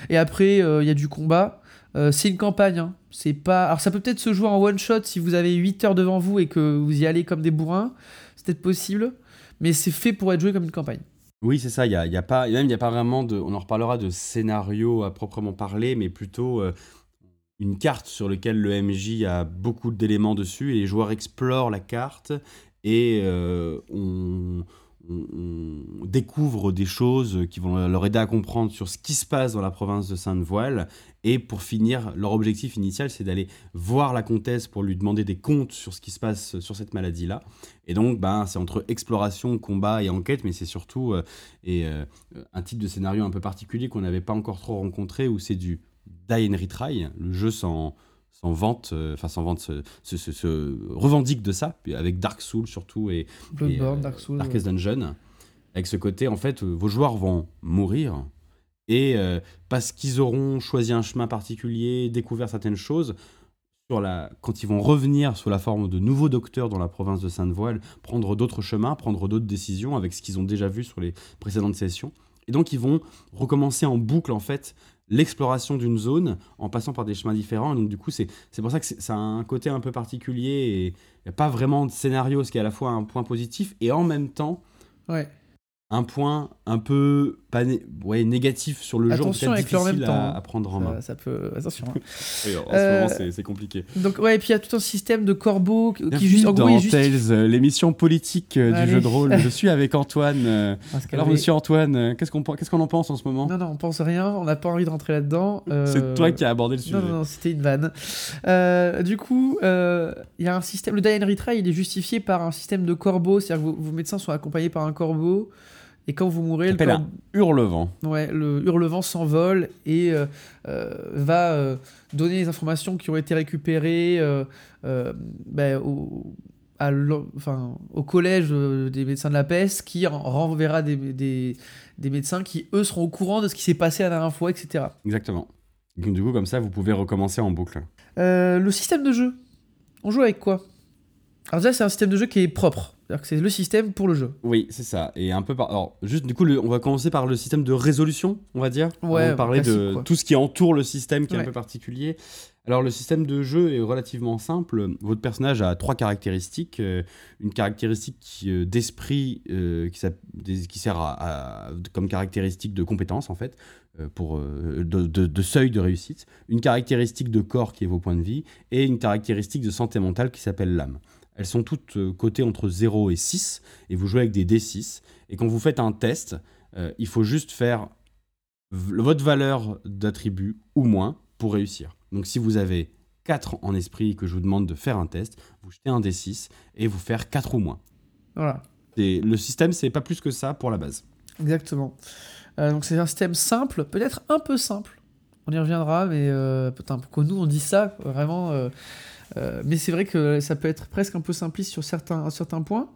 Et après, il y a du combat. Euh, c'est une campagne. hein. C'est pas. Alors, ça peut peut-être se jouer en one shot si vous avez 8 heures devant vous et que vous y allez comme des bourrins. C'est peut-être possible. Mais c'est fait pour être joué comme une campagne. Oui, c'est ça. Il y a, y a pas, même il a pas vraiment de. On en reparlera de scénario à proprement parler, mais plutôt euh, une carte sur laquelle le MJ a beaucoup d'éléments dessus et les joueurs explorent la carte et euh, on, on- découvre des choses qui vont leur aider à comprendre sur ce qui se passe dans la province de Sainte-Voile. Et pour finir, leur objectif initial, c'est d'aller voir la comtesse pour lui demander des comptes sur ce qui se passe sur cette maladie-là. Et donc, ben, c'est entre exploration, combat et enquête, mais c'est surtout euh, et, euh, un type de scénario un peu particulier qu'on n'avait pas encore trop rencontré, où c'est du die and retry. Le jeu s'en s'en vante, euh, enfin s'en vante, se, se- se- se revendique de ça, avec Dark Souls surtout et, Bloodborne, et, euh, Dark Souls. Darkest Dungeon, avec ce côté, en fait, euh, vos joueurs vont mourir, et euh, parce qu'ils auront choisi un chemin particulier, découvert certaines choses, sur la, quand ils vont revenir sous la forme de nouveaux docteurs dans la province de Sainte-Voile, prendre d'autres chemins, prendre d'autres décisions avec ce qu'ils ont déjà vu sur les précédentes sessions. Et donc ils vont recommencer en boucle, en fait, l'exploration d'une zone en passant par des chemins différents. Donc du coup, c'est pour ça que ça a un côté un peu particulier et il n'y a pas vraiment de scénario, ce qui est à la fois un point positif et en même temps. Un point un peu pas né- ouais, négatif sur le jeu, Attention avec en même difficile temps, à, hein. à prendre en main. Ça, ça peut. Attention. hein. <laughs> Oui, en Euh, ce moment, c'est- c'est compliqué. Donc, ouais, et puis il y a tout un système de corbeaux qui, Bienvenue juste. En dans juste. Tales, euh, l'émission politique euh, du Allez. jeu de rôle. Je <laughs> suis avec Antoine. euh, Alors, monsieur Antoine, euh, qu'est-ce qu'on qu'est-ce qu'on en pense en ce moment? Non, non, on pense rien, on n'a pas envie de rentrer là-dedans. euh, C'est toi qui as abordé le sujet. Non, non, non, c'était une vanne. Euh, du coup, euh, il y a un système. Le die and retry, il est justifié par un système de corbeaux, c'est-à-dire que vos, vos médecins sont accompagnés par un corbeau, et quand vous mourrez, Ça le, corbeau- un hurlevent. ouais, le hurlevent s'envole et euh, euh, va euh, donner les informations qui ont été récupérées ben, au, à l'en- enfin, au collège des médecins de la peste, qui en- renverra des, des, des médecins qui, eux, seront au courant de ce qui s'est passé la dernière fois, etc. Exactement. Du coup, comme ça, vous pouvez recommencer en boucle. Le système de jeu. On joue avec quoi? Alors déjà, c'est un système de jeu qui est propre. C'est-à-dire que c'est le système pour le jeu. Oui, c'est ça. Et un peu par. Alors, juste du coup, le- on va commencer par le système de résolution, on va dire. Ouais, on va parler de quoi. tout ce qui entoure le système qui est un peu particulier. Alors, le système de jeu est relativement simple. Votre personnage a trois caractéristiques. Euh, une caractéristique euh, d'esprit euh, qui, sert à, à- comme caractéristique de compétence, en fait, pour, de, de- de seuil de réussite. Une caractéristique de corps qui est vos points de vie. Et une caractéristique de santé mentale qui s'appelle l'âme. Elles sont toutes euh, cotées entre 0 et 6, et vous jouez avec des D6. Et quand vous faites un test, euh, il faut juste faire votre valeur d'attribut ou moins pour réussir. Donc si vous avez 4 en esprit et que je vous demande de faire un test, vous jetez un D6 et vous faire 4 ou moins. Voilà, Et le système, c'est pas plus que ça pour la base. exactement. Euh, donc c'est un système simple, peut-être un peu simple. On y reviendra, mais euh, putain, pourquoi nous on dit ça Vraiment. euh, euh, mais c'est vrai que ça peut être presque un peu simpliste sur certains, points.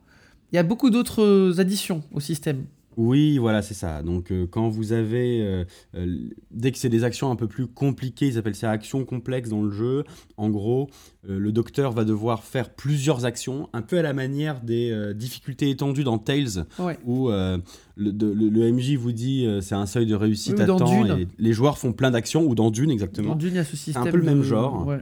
Il y a beaucoup d'autres additions au système. Oui, voilà, c'est ça. Donc, euh, quand vous avez. euh, euh, dès que c'est des actions un peu plus compliquées, ils appellent ça actions complexes dans le jeu. En gros, euh, le docteur va devoir faire plusieurs actions, un peu à la manière des euh, difficultés étendues dans Tales, Ouais. où euh, le, de- le- le MJ vous dit euh, c'est un seuil de réussite Oui, à temps, et les joueurs font plein d'actions, ou dans Dune, exactement. Dans Dune, il y a ce système. un peu le même de- genre. Ouais.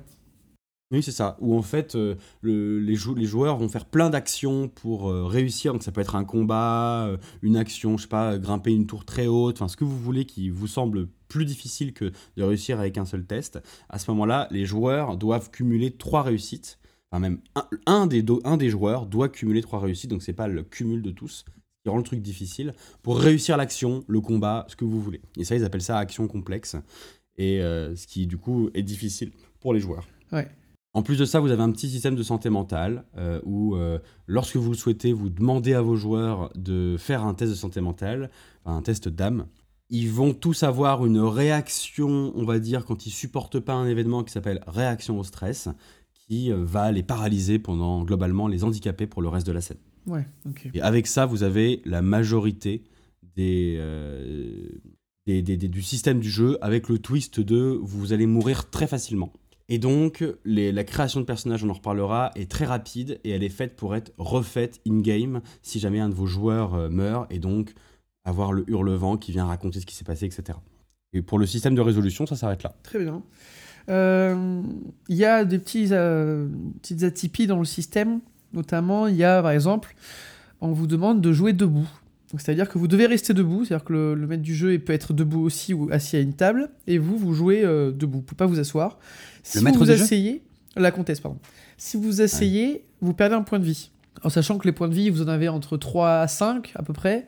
Oui, c'est ça. Où en fait, euh, le- les, jou- les joueurs vont faire plein d'actions pour euh, réussir. Donc ça peut être un combat, euh, une action, je sais pas, grimper une tour très haute, enfin ce que vous voulez qui vous semble plus difficile que de réussir avec un seul test. À ce moment-là, les joueurs doivent cumuler trois réussites. Enfin même un, des, un des joueurs doit cumuler trois réussites, donc c'est pas le cumul de tous qui rend le truc difficile, pour réussir l'action, le combat, ce que vous voulez. Et ça, ils appellent ça action complexe. Et ce qui, du coup, est difficile pour les joueurs. Ouais. En plus de ça, vous avez un petit système de santé mentale euh, où, euh, lorsque vous le souhaitez, vous demandez à vos joueurs de faire un test de santé mentale, un test d'âme. Ils vont tous avoir une réaction, on va dire, quand ils supportent pas un événement qui s'appelle réaction au stress, qui euh, va les paralyser pendant, globalement, les handicaper pour le reste de la scène. Ouais, ok. Et avec ça, vous avez la majorité des, euh, des- des- des- du système du jeu, avec le twist de vous allez mourir très facilement. Et donc, la création de personnages, on en reparlera, est très rapide et elle est faite pour être refaite in-game si jamais un de vos joueurs euh, meurt et donc avoir le hurlevent qui vient raconter ce qui s'est passé, etc. Et pour le système de résolution, ça s'arrête là. Très bien. Euh, Il y a des petits, euh, petites atypies dans le système. Notamment, il y a par exemple, on vous demande de jouer debout. Donc, C'est-à-dire que vous devez rester debout, c'est-à-dire que le, le maître du jeu il peut être debout aussi ou assis à une table, et vous, vous jouez euh, debout, vous pouvez pas vous asseoir. Si maître vous asseyez, la comtesse, pardon. Si vous asseyez, vous perdez un point de vie. En sachant que les points de vie, vous en avez entre 3 à 5 à peu près.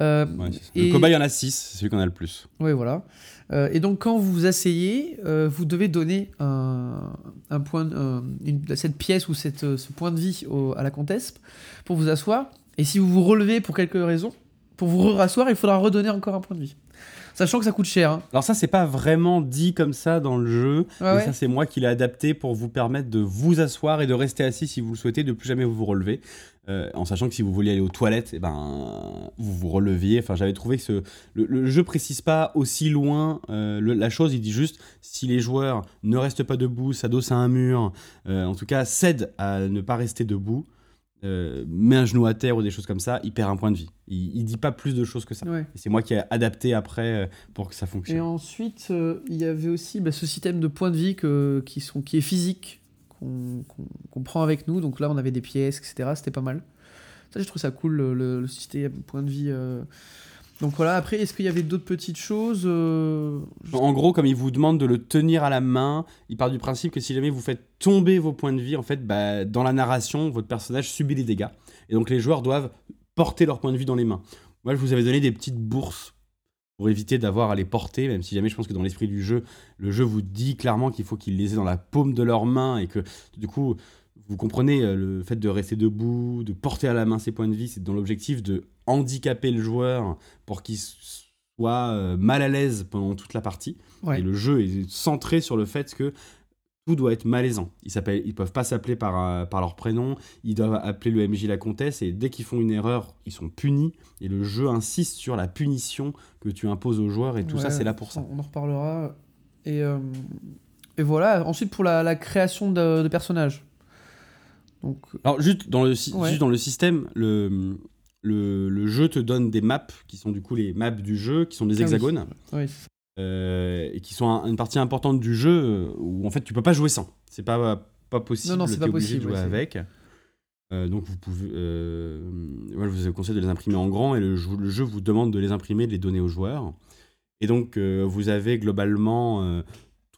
Euh, Ouais, et- Le cobaye, il y en a 6, c'est celui qu'on a le plus. Ouais, voilà. Euh, et donc, quand vous vous asseyez, euh, vous devez donner un, un point, une- cette pièce ou cette, ce point de vie au- à la comtesse pour vous asseoir. Et si vous vous relevez pour quelque raison, pour vous rasseoir, il faudra redonner encore un point de vie. Sachant que ça coûte cher. hein. Alors ça, c'est pas vraiment dit comme ça dans le jeu, mais ouais. ça, c'est moi qui l'ai adapté pour vous permettre de vous asseoir et de rester assis si vous le souhaitez, de plus jamais vous vous relever. Euh, en sachant que si vous vouliez aller aux toilettes, eh ben, vous vous releviez. Enfin, j'avais trouvé que ce, le, le jeu précise pas aussi loin euh, le- la chose. Il dit juste si les joueurs ne restent pas debout, s'adossent à un mur, euh, en tout cas cèdent à ne pas rester debout, euh, met un genou à terre ou des choses comme ça, il perd un point de vie. Il, il dit pas plus de choses que ça. Ouais. Et c'est moi qui ai adapté après euh, pour que ça fonctionne. Et ensuite, euh, il y avait aussi bah, ce système de points de vie que- qui, sont, qui est physique, qu'on qu'on prend avec nous. Donc là, on avait des pièces, etc. C'était pas mal. Ça, j'ai trouvé ça cool, le, le- le système point de vie. euh. Donc voilà, après, est-ce qu'il y avait d'autres petites choses euh, En gros, comme il vous demande de le tenir à la main, il part du principe que si jamais vous faites tomber vos points de vie, en fait, bah, dans la narration, votre personnage subit des dégâts. Et donc les joueurs doivent porter leurs points de vie dans les mains. Moi, je vous avais donné des petites bourses pour éviter d'avoir à les porter, même si jamais je pense que dans l'esprit du jeu, le jeu vous dit clairement qu'il faut qu'ils les aient dans la paume de leurs mains et que du coup, vous comprenez euh, le fait de rester debout, de porter à la main ses points de vie, c'est dans l'objectif de handicaper le joueur pour qu'il soit euh, mal à l'aise pendant toute la partie. Ouais. Et le jeu est centré sur le fait que tout doit être malaisant. Ils s'appellent, ils peuvent pas s'appeler par, euh, par leur prénom, ils doivent appeler le MJ la comtesse, et dès qu'ils font une erreur, ils sont punis. Et le jeu insiste sur la punition que tu imposes aux joueurs, et tout ça, c'est là pour ça. On en reparlera. Et, euh, et voilà, ensuite pour la, la création de, de personnages. Donc, Alors, juste dans le, sy- Ouais. juste dans le système, le, le, le jeu te donne des maps, qui sont du coup les maps du jeu, qui sont des Ah hexagones. oui. euh, et qui sont un- une partie importante du jeu euh, où en fait tu peux pas jouer sans. C'est pas pas possible. Non, non, c'est t'es pas obligé de jouer ouais, avec. Euh, donc vous pouvez. euh, moi, je vous conseille de les imprimer en grand et le, jeu- le jeu vous demande de les imprimer, de les donner aux joueurs. Et donc vous avez globalement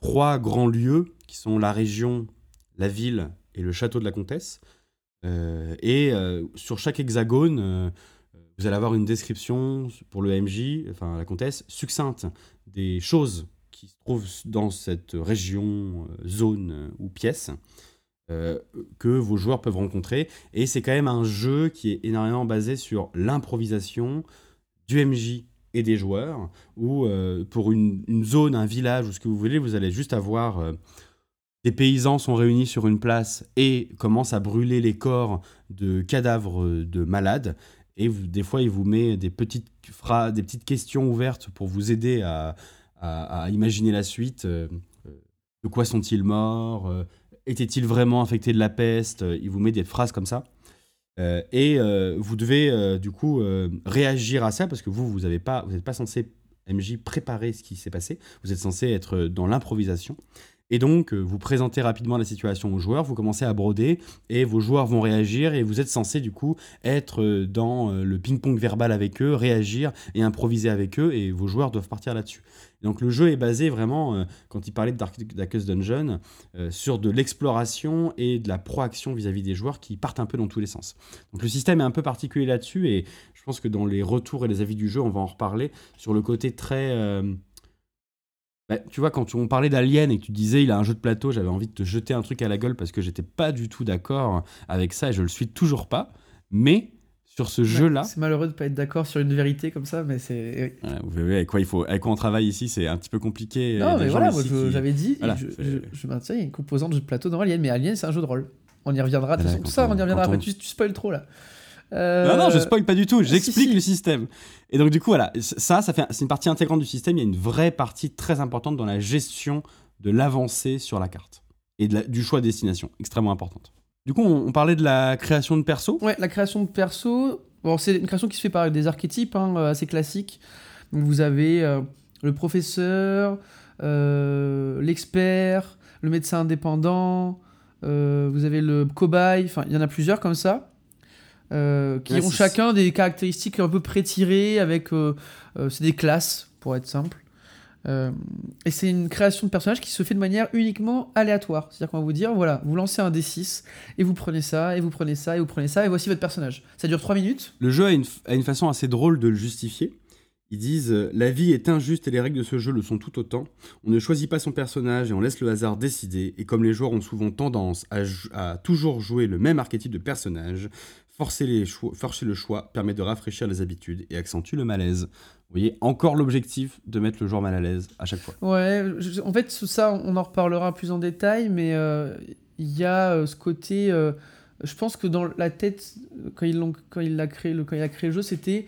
trois grands lieux qui sont la région, la ville et le château de la comtesse. Euh, et euh, sur chaque hexagone, euh, vous allez avoir une description pour le MJ, enfin la comtesse, succincte des choses qui se trouvent dans cette région, zone ou pièce que vos joueurs peuvent rencontrer. Et c'est quand même un jeu qui est énormément basé sur l'improvisation du MJ et des joueurs, où pour une, zone, un village ou ce que vous voulez, vous allez juste avoir des paysans sont réunis sur une place et commencent à brûler les corps de cadavres de malades. Et des fois, il vous met des petites, des petites questions ouvertes pour vous aider à, imaginer la suite. Euh, euh, de quoi sont-ils morts? Euh, Étaient-ils vraiment infectés de la peste? Il vous met des phrases comme ça. Et vous devez du coup réagir à ça parce que vous, vous n'êtes pas, pas censé MJ préparer ce qui s'est passé. Vous êtes censé être dans l'improvisation. Et donc, euh, vous présentez rapidement la situation aux joueurs, vous commencez à broder, et vos joueurs vont réagir, et vous êtes censé du coup être euh, dans euh, le ping-pong verbal avec eux, réagir et improviser avec eux, et vos joueurs doivent partir là-dessus. Donc le jeu est basé vraiment, quand il parlait de Dark- Darkest Dungeon, sur de l'exploration et de la proaction vis-à-vis des joueurs qui partent un peu dans tous les sens. Donc le système est un peu particulier là-dessus, et je pense que dans les retours et les avis du jeu, on va en reparler, sur le côté très... bah, tu vois, quand on parlait d'Alien et que tu disais il a un jeu de plateau, j'avais envie de te jeter un truc à la gueule parce que j'étais pas du tout d'accord avec ça et je le suis toujours pas. Mais sur ce jeu-là, C'est malheureux de pas être d'accord sur une vérité comme ça, mais c'est. voilà, vous avec quoi, il faut, avec quoi on travaille ici, c'est un petit peu compliqué. A Non, mais voilà, moi qui- j'avais dit, Voilà, je, je, je maintiens, il y a une composante de jeu de plateau dans Alien, mais Alien c'est un jeu de rôle. On y reviendra, de toute façon, tout ça, on- on y reviendra après, on- tu, tu spoil trop là. Euh, Non, non, je spoil pas du tout, j'explique si. le système. Et donc, du coup, voilà, ça, ça fait, c'est une partie intégrante du système. Il y a une vraie partie très importante dans la gestion de l'avancée sur la carte et de la- du choix de destination, extrêmement importante. Du coup, on, on parlait de la création de perso. Ouais, la création de perso, bon, c'est une création qui se fait par des archétypes hein, euh, assez classiques. Donc vous avez euh, le professeur, euh, l'expert, le médecin indépendant, vous avez le cobaye, enfin il y en a plusieurs comme ça. Euh, qui Ouais, ont chacun des caractéristiques un peu prétirées avec euh, euh, c'est des classes pour être simple et c'est une création de personnage qui se fait de manière uniquement aléatoire c'est à dire qu'on va vous dire voilà vous lancez un d6 et vous prenez ça et vous prenez ça et vous prenez ça et voici votre personnage ça dure 3 minutes Le jeu a une, a une façon assez drôle de le justifier. Ils disent La vie est injuste et les règles de ce jeu le sont tout autant. On ne choisit pas son personnage et on laisse le hasard décider. Et comme les joueurs ont souvent tendance à, à toujours jouer le même archétype de personnage, forcer, le choix permet de rafraîchir les habitudes et accentue le malaise. Vous voyez, encore l'objectif de mettre le joueur mal à l'aise à chaque fois. Ouais, en fait, ça, on en reparlera plus en détail, mais euh, il y a euh, ce côté. euh, je pense que dans la tête, quand il, quand il, a, créé le, quand il a créé le jeu, c'était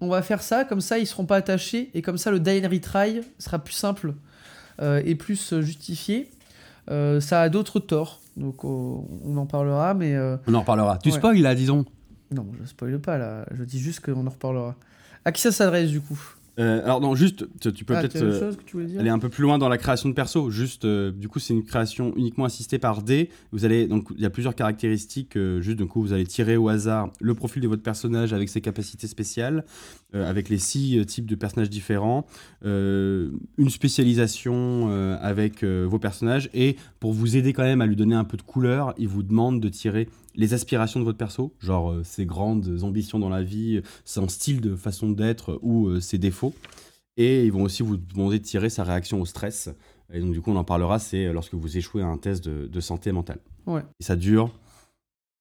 on va faire ça, comme ça ils seront pas attachés, et comme ça le die and retry sera plus simple et plus justifié. Ça a d'autres torts, donc euh, on en parlera, mais euh, On en reparlera. Tu Ouais. spoil là, disons? Non, je spoil pas là, je dis juste qu'on en reparlera. À qui ça s'adresse du coup? Euh, Alors, non, juste, tu, tu peux Ah, peut-être. euh, aller un peu plus loin dans la création de perso. Juste, euh, du coup, c'est une création uniquement assistée par dés. Vous allez donc il y a plusieurs caractéristiques. juste, du coup, vous allez tirer au hasard le profil de votre personnage avec ses capacités spéciales, avec les six types de personnages différents, une spécialisation avec vos personnages et pour vous aider quand même à lui donner un peu de couleur, il vous demande de tirer les aspirations de votre perso, genre euh, ses grandes ambitions dans la vie, son style de façon d'être ou euh, ses défauts. Et ils vont aussi vous demander de tirer sa réaction au stress. Et donc, du coup, on en parlera, c'est lorsque vous échouez à un test de, de santé mentale. Ouais. Et ça dure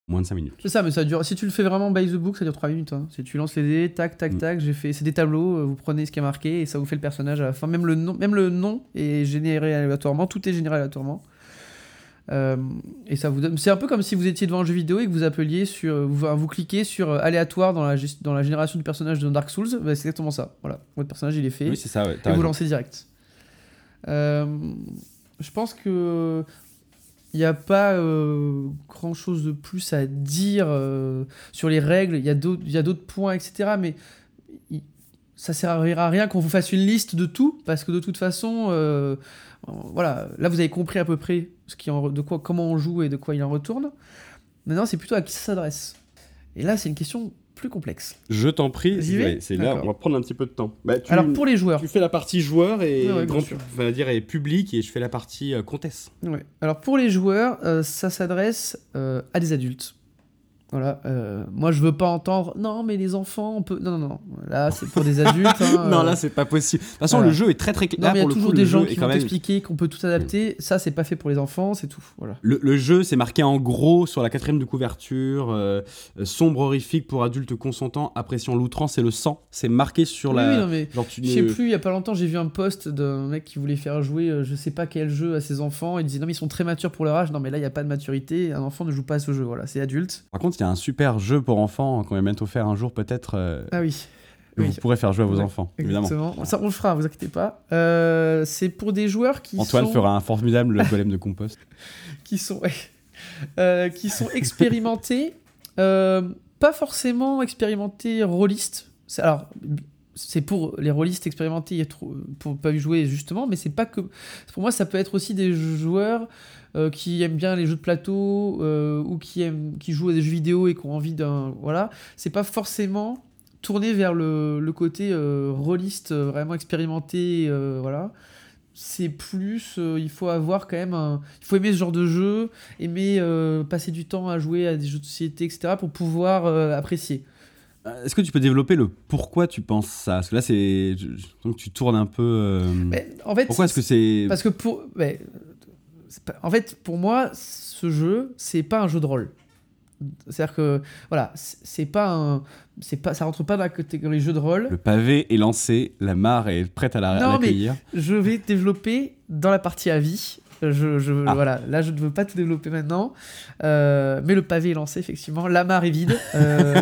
moins de 5 minutes. C'est ça, mais ça dure. Si tu le fais vraiment by the book, ça dure 3 minutes. hein. Si tu lances les dés, tac, tac, Mm. tac, j'ai fait. C'est des tableaux, euh, vous prenez ce qui est marqué et ça vous fait le personnage à la fin. Même le nom, même le nom est généré aléatoirement, tout est généré aléatoirement. Euh, et ça vous donne. C'est un peu comme si vous étiez devant un jeu vidéo et que vous appeliez sur. Vous, vous cliquez sur euh, aléatoire dans la, dans la génération du personnage de Dark Souls. bah, c'est exactement ça. Voilà. Votre personnage, il est fait Oui, c'est ça, ouais. et vous lancez direct. Euh, je pense que il n'y a pas euh, grand chose de plus à dire sur les règles. Il y a d'autres y points, etc. Mais il- ça servira à rien qu'on vous fasse une liste de tout parce que de toute façon, voilà, là vous avez compris à peu près ce qui en, re- de quoi, comment on joue et de quoi il en retourne. Maintenant, c'est plutôt à qui ça s'adresse. Et là, c'est une question plus complexe. Je t'en prie, c'est là, on va prendre un petit peu de temps. Bah, tu, Alors pour les joueurs, tu fais la partie joueur et Ouais, ouais, grand, dire et public et je fais la partie euh, comtesse. Ouais. Alors pour les joueurs, euh, ça s'adresse euh, à des adultes. Voilà. euh, moi, je veux pas entendre. Non, mais les enfants, on peut. Non, non, non. Là, c'est pour des adultes. hein, <laughs> non, euh, là, c'est pas possible. De toute façon, voilà. le jeu est très très clair. Non, mais il y a toujours coup, des gens qui vont même- t'expliquer qu'on peut tout adapter. Ça, c'est pas fait pour les enfants, c'est tout. Voilà. Le, le jeu, c'est marqué en gros sur la quatrième de couverture, euh, euh, sombre horrifique pour adultes consentants, appréciant l'outrance et le sang. C'est marqué sur Oui, la. oui, non, mais. Genre, tu Je sais plus, il y a pas longtemps, j'ai vu un post d'un mec qui voulait faire jouer euh, je sais pas quel jeu à ses enfants. Il disait non, mais ils sont très matures pour leur âge. Non, mais là, il y a pas de maturité. Un enfant ne joue pas à ce jeu. Voilà, c'est adulte. Par contre, y a un super jeu pour enfants qu'on va bientôt faire un jour, peut-être. euh, Ah oui. Vous pourrez faire jouer à vos Ouais, enfants, évidemment. Exactement. Ça, on le fera, vous inquiétez pas. Euh, c'est pour des joueurs qui Antoine sont. fera un formidable <laughs> golem de compost. qui sont, ouais, euh, qui sont expérimentés, pas forcément expérimentés rôlistes. Alors, c'est pour les rôlistes expérimentés, pour pas jouer justement, mais c'est pas que. Pour moi, ça peut être aussi des joueurs euh, qui aiment bien les jeux de plateau euh, ou qui aiment, qui jouent à des jeux vidéo et qui ont envie d'un, voilà. C'est pas forcément tourné vers le, côté euh, rôliste euh, vraiment expérimenté, voilà c'est plus il faut avoir quand même un il faut aimer ce genre de jeu aimer passer du temps à jouer à des jeux de société etc pour pouvoir apprécier Est-ce que tu peux développer le pourquoi tu penses ça? Parce que là, c'est. Donc, tu tournes un peu. euh, Mais, en fait Pourquoi est-ce que c'est. parce que pour mais, c'est pas- en fait pour moi ce jeu c'est pas un jeu de rôle c'est à dire que voilà c'est pas un c'est pas ça rentre pas dans la catégorie jeu de rôle Le pavé est lancé, la mare est prête à la- Non, mais- je vais développer dans la partie avis. Je, je- Ah. Voilà, là je ne veux pas tout développer maintenant, Euh, mais le pavé est lancé effectivement, la mare est vide. Euh,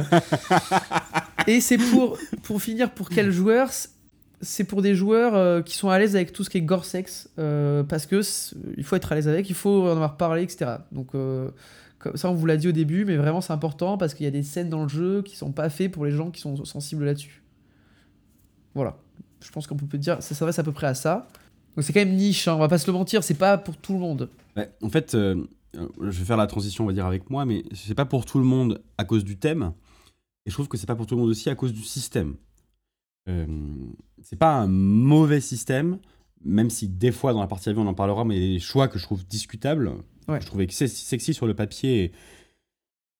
<laughs> et c'est pour, pour finir, pour quels joueurs C'est pour des joueurs euh, qui sont à l'aise avec tout ce qui est gore euh, parce que il faut être à l'aise avec, il faut en avoir parlé, etc. Donc euh, ça on vous l'a dit au début, mais vraiment c'est important parce qu'il y a des scènes dans le jeu qui sont pas faites pour les gens qui sont sensibles là-dessus. Voilà, je pense qu'on peut dire, ça s'adresse à peu près à ça. Donc c'est quand même niche, hein, on va pas se le mentir, c'est pas pour tout le monde. Ouais, en fait, euh, euh, je vais faire la transition, on va dire, avec moi, mais c'est pas pour tout le monde à cause du thème, et je trouve que c'est pas pour tout le monde aussi à cause du système. Euh, c'est pas un mauvais système, même si des fois dans la partie avion on en parlera, mais les choix que je trouve discutables, Ouais. que je trouvais sexy sur le papier, et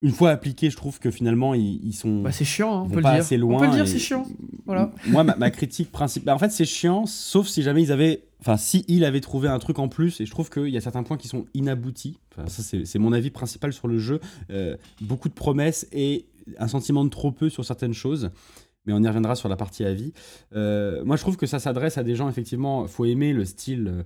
une fois appliqués, je trouve que finalement ils, ils sont. Bah c'est chiant, hein, on peut pas assez loin. on peut le dire, c'est chiant. Voilà. Moi, ma, ma critique principale. En fait, c'est chiant, sauf si jamais ils avaient. Enfin, si il avait trouvé un truc en plus, et je trouve qu'il y a certains points qui sont inaboutis. Ça, c'est mon avis principal sur le jeu. Euh, beaucoup de promesses et un sentiment de trop peu sur certaines choses. Mais on y reviendra sur la partie avis. Euh, moi, je trouve que ça s'adresse à des gens, effectivement, faut aimer le style.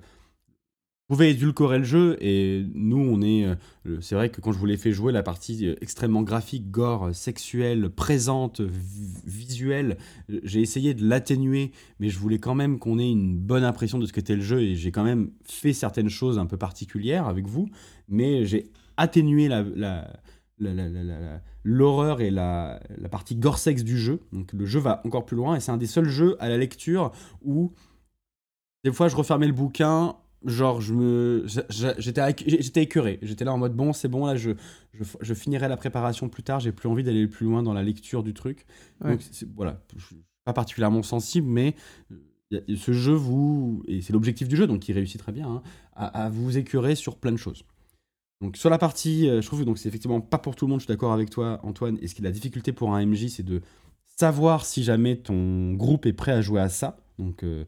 Vous pouvez édulcorer le jeu et nous on est euh, c'est vrai que quand je vous l'ai fait jouer la partie euh, extrêmement graphique gore sexuelle présente vi- visuelle euh, j'ai essayé de l'atténuer mais je voulais quand même qu'on ait une bonne impression de ce qu'était le jeu et j'ai quand même fait certaines choses un peu particulières avec vous mais j'ai atténué l'horreur et la, la partie gore sexe du jeu. Donc le jeu va encore plus loin et c'est un des seuls jeux à la lecture où des fois je refermais le bouquin genre je me j'étais j'étais écœuré. J'étais là en mode bon c'est bon là je, je, finirai la préparation plus tard. J'ai plus envie d'aller plus loin dans la lecture du truc. Ouais. donc voilà. Je suis pas particulièrement sensible mais euh, ce jeu vous et c'est l'objectif du jeu donc il réussit très bien hein, à, à vous écœurer sur plein de choses. Donc sur la partie euh, je trouve que donc c'est effectivement pas pour tout le monde je suis d'accord avec toi Antoine et ce qui est la difficulté pour un MJ c'est de savoir si jamais ton groupe est prêt à jouer à ça. Donc euh,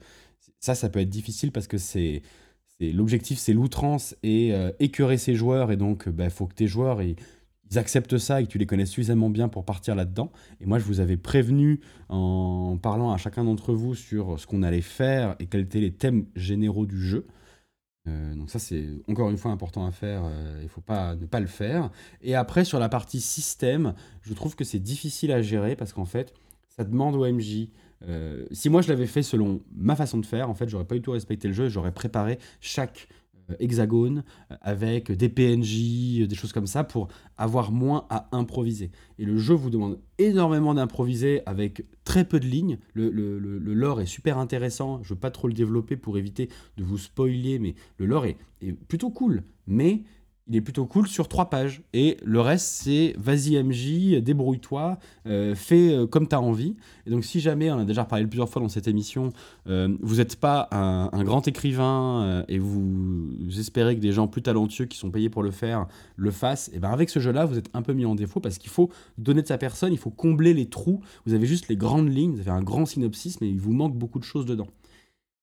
ça ça peut être difficile parce que c'est l'objectif c'est l'outrance et euh, écœurer ses joueurs. Et donc il bah, faut que tes joueurs ils, acceptent ça et que tu les connais suffisamment bien pour partir là-dedans. Et moi je vous avais prévenu en parlant à chacun d'entre vous sur ce qu'on allait faire et quels étaient les thèmes généraux du jeu. Euh, donc ça c'est encore une fois important à faire euh, il faut pas ne pas le faire. Et après sur la partie système je trouve que c'est difficile à gérer parce qu'en fait ça demande au MJ euh, si moi je l'avais fait selon ma façon de faire, en fait, j'aurais pas du tout respecté le jeu, j'aurais préparé chaque euh, hexagone euh, avec des PNJ, des choses comme ça pour avoir moins à improviser. Et le jeu vous demande énormément d'improviser avec très peu de lignes. Le, le- le- le lore est super intéressant, je veux pas trop le développer pour éviter de vous spoiler, mais le lore est, est plutôt cool. Mais il est plutôt cool sur trois pages. Et le reste, c'est vas-y MJ, débrouille-toi, euh, fais euh, comme tu as envie. Et donc, si jamais, on a déjà parlé plusieurs fois dans cette émission, euh, vous n'êtes pas un, grand écrivain et vous, vous espérez que des gens plus talentueux qui sont payés pour le faire le fassent, et ben avec ce jeu-là, vous êtes un peu mis en défaut parce qu'il faut donner de sa personne, il faut combler les trous. Vous avez juste les grandes lignes, vous avez un grand synopsis, mais il vous manque beaucoup de choses dedans.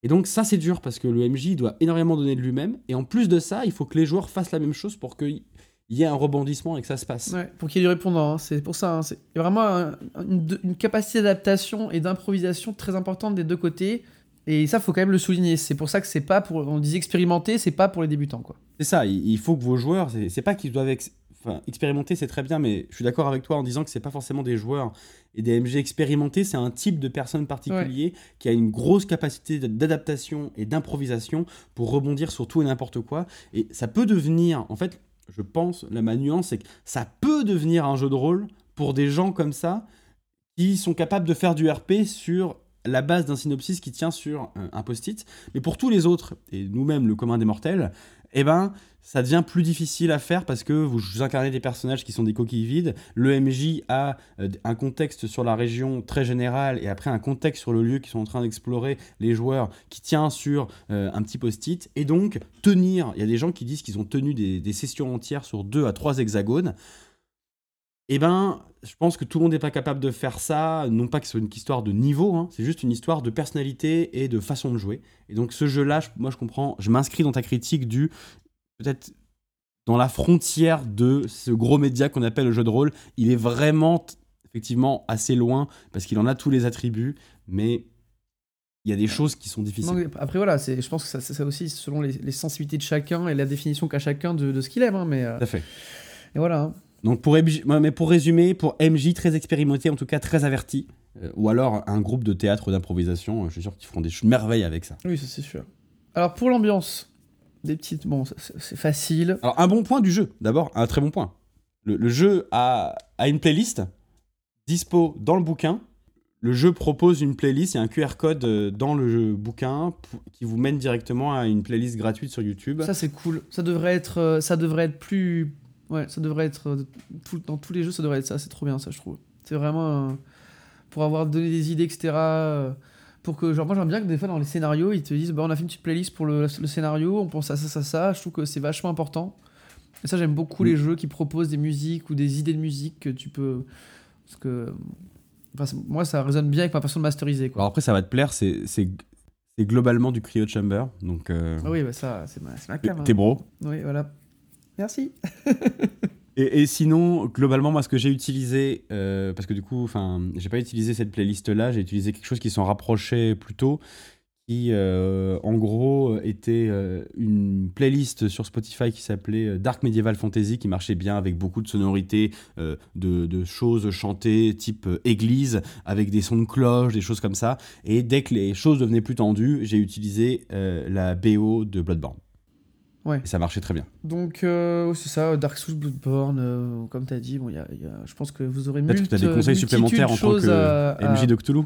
Et donc ça c'est dur parce que le MJ il doit énormément donner de lui-même et en plus de ça il faut que les joueurs fassent la même chose pour qu'il y ait un rebondissement et que ça se passe. Ouais, pour qu'il y ait du répondant, hein, c'est pour ça. hein, c'est il y a vraiment un- une, une capacité d'adaptation et d'improvisation très importante des deux côtés. Et ça, faut quand même le souligner. C'est pour ça que c'est pas pour. On dit expérimenter, c'est pas pour les débutants, quoi. C'est ça, il faut que vos joueurs, c'est c'est pas qu'ils doivent ex- enfin, expérimenter, c'est très bien, mais je suis d'accord avec toi en disant que c'est pas forcément des joueurs et des MG expérimentés, c'est un type de personne particulier qui a une grosse capacité d'adaptation et d'improvisation pour rebondir sur tout et n'importe quoi. Et ça peut devenir, en fait, je pense, la ma nuance, c'est que ça peut devenir un jeu de rôle pour des gens comme ça qui sont capables de faire du RP sur la base d'un synopsis qui tient sur un, un post-it. Mais pour tous les autres, et nous-mêmes, le commun des mortels, eh ben, ça devient plus difficile à faire parce que vous, incarnez des personnages qui sont des coquilles vides. Le MJ a euh, un contexte sur la région très général et après un contexte sur le lieu qu'ils sont en train d'explorer, les joueurs, qui tient sur euh, un petit post-it. Et donc, tenir, il y a des gens qui disent qu'ils ont tenu des sessions entières sur deux à trois hexagones. Eh ben, je pense que tout le monde n'est pas capable de faire ça. Non pas que ce soit une histoire de niveau, hein, c'est juste une histoire de personnalité et de façon de jouer. Et donc, ce jeu-là, je- moi, je comprends. Je m'inscris dans ta critique du peut-être dans la frontière de ce gros média qu'on appelle le jeu de rôle. Il est vraiment, effectivement, assez loin parce qu'il en a tous les attributs, mais il y a des choses qui sont difficiles. Non, après, voilà, c'est- je pense que ça, c'est ça aussi selon les, les sensibilités de chacun et la définition qu'a chacun de, de ce qu'il aime. hein, mais, euh, Tout à fait. et voilà. Donc pour, MJ mais pour résumer, pour MJ très expérimenté, en tout cas très averti, euh, ou alors un groupe de théâtre d'improvisation, euh, je suis sûr qu'ils feront des ch- merveilles avec ça. Oui, ça c'est sûr. Alors pour l'ambiance, des petites. Bon, c'est facile. Alors un bon point du jeu, d'abord, un très bon point. Le, le jeu a, a une playlist dispo dans le bouquin. le jeu propose une playlist, il y a un QR code euh, dans le jeu, bouquin qui vous mène directement à une playlist gratuite sur YouTube. Ça c'est cool. Ça devrait être, ça devrait être plus, ouais, ça devrait être euh, dans tous les jeux, ça devrait être ça. C'est trop bien ça, je trouve. C'est vraiment pour avoir donné des idées, etc. pour que genre moi j'aime bien que des fois dans les scénarios ils te disent bah on a fait une petite playlist pour le, le scénario, on pense à ça, ça, ça. Je trouve que c'est vachement important. Et ça j'aime beaucoup mm. les jeux qui proposent des musiques ou des idées de musique que tu peux parce que moi, ça résonne bien avec ma façon de masteriser. Quoi. Alors après, ça va te plaire, c'est globalement du cryo chamber. Donc, euh, ah oui, bah ça, c'est ma, ma cam. T'es bro. Oui, voilà. Merci. <laughs> et, sinon, globalement, moi, ce que j'ai utilisé, euh, parce que du coup, enfin, j'ai pas utilisé cette playlist-là, j'ai utilisé quelque chose qui s'en rapprochait plutôt qui euh, en gros était euh, une playlist sur Spotify qui s'appelait Dark Medieval Fantasy qui marchait bien avec beaucoup de sonorités de, choses chantées type église avec des sons de cloche, des choses comme ça. Et dès que les choses devenaient plus tendues, j'ai utilisé la BO de Bloodborne. Ouais. Et ça marchait très bien. Donc, c'est ça, Dark Souls, Bloodborne, comme tu as dit, bon, y a, je pense que vous aurez Peut-être que tu as des conseils supplémentaires en tant que MJ de Cthulhu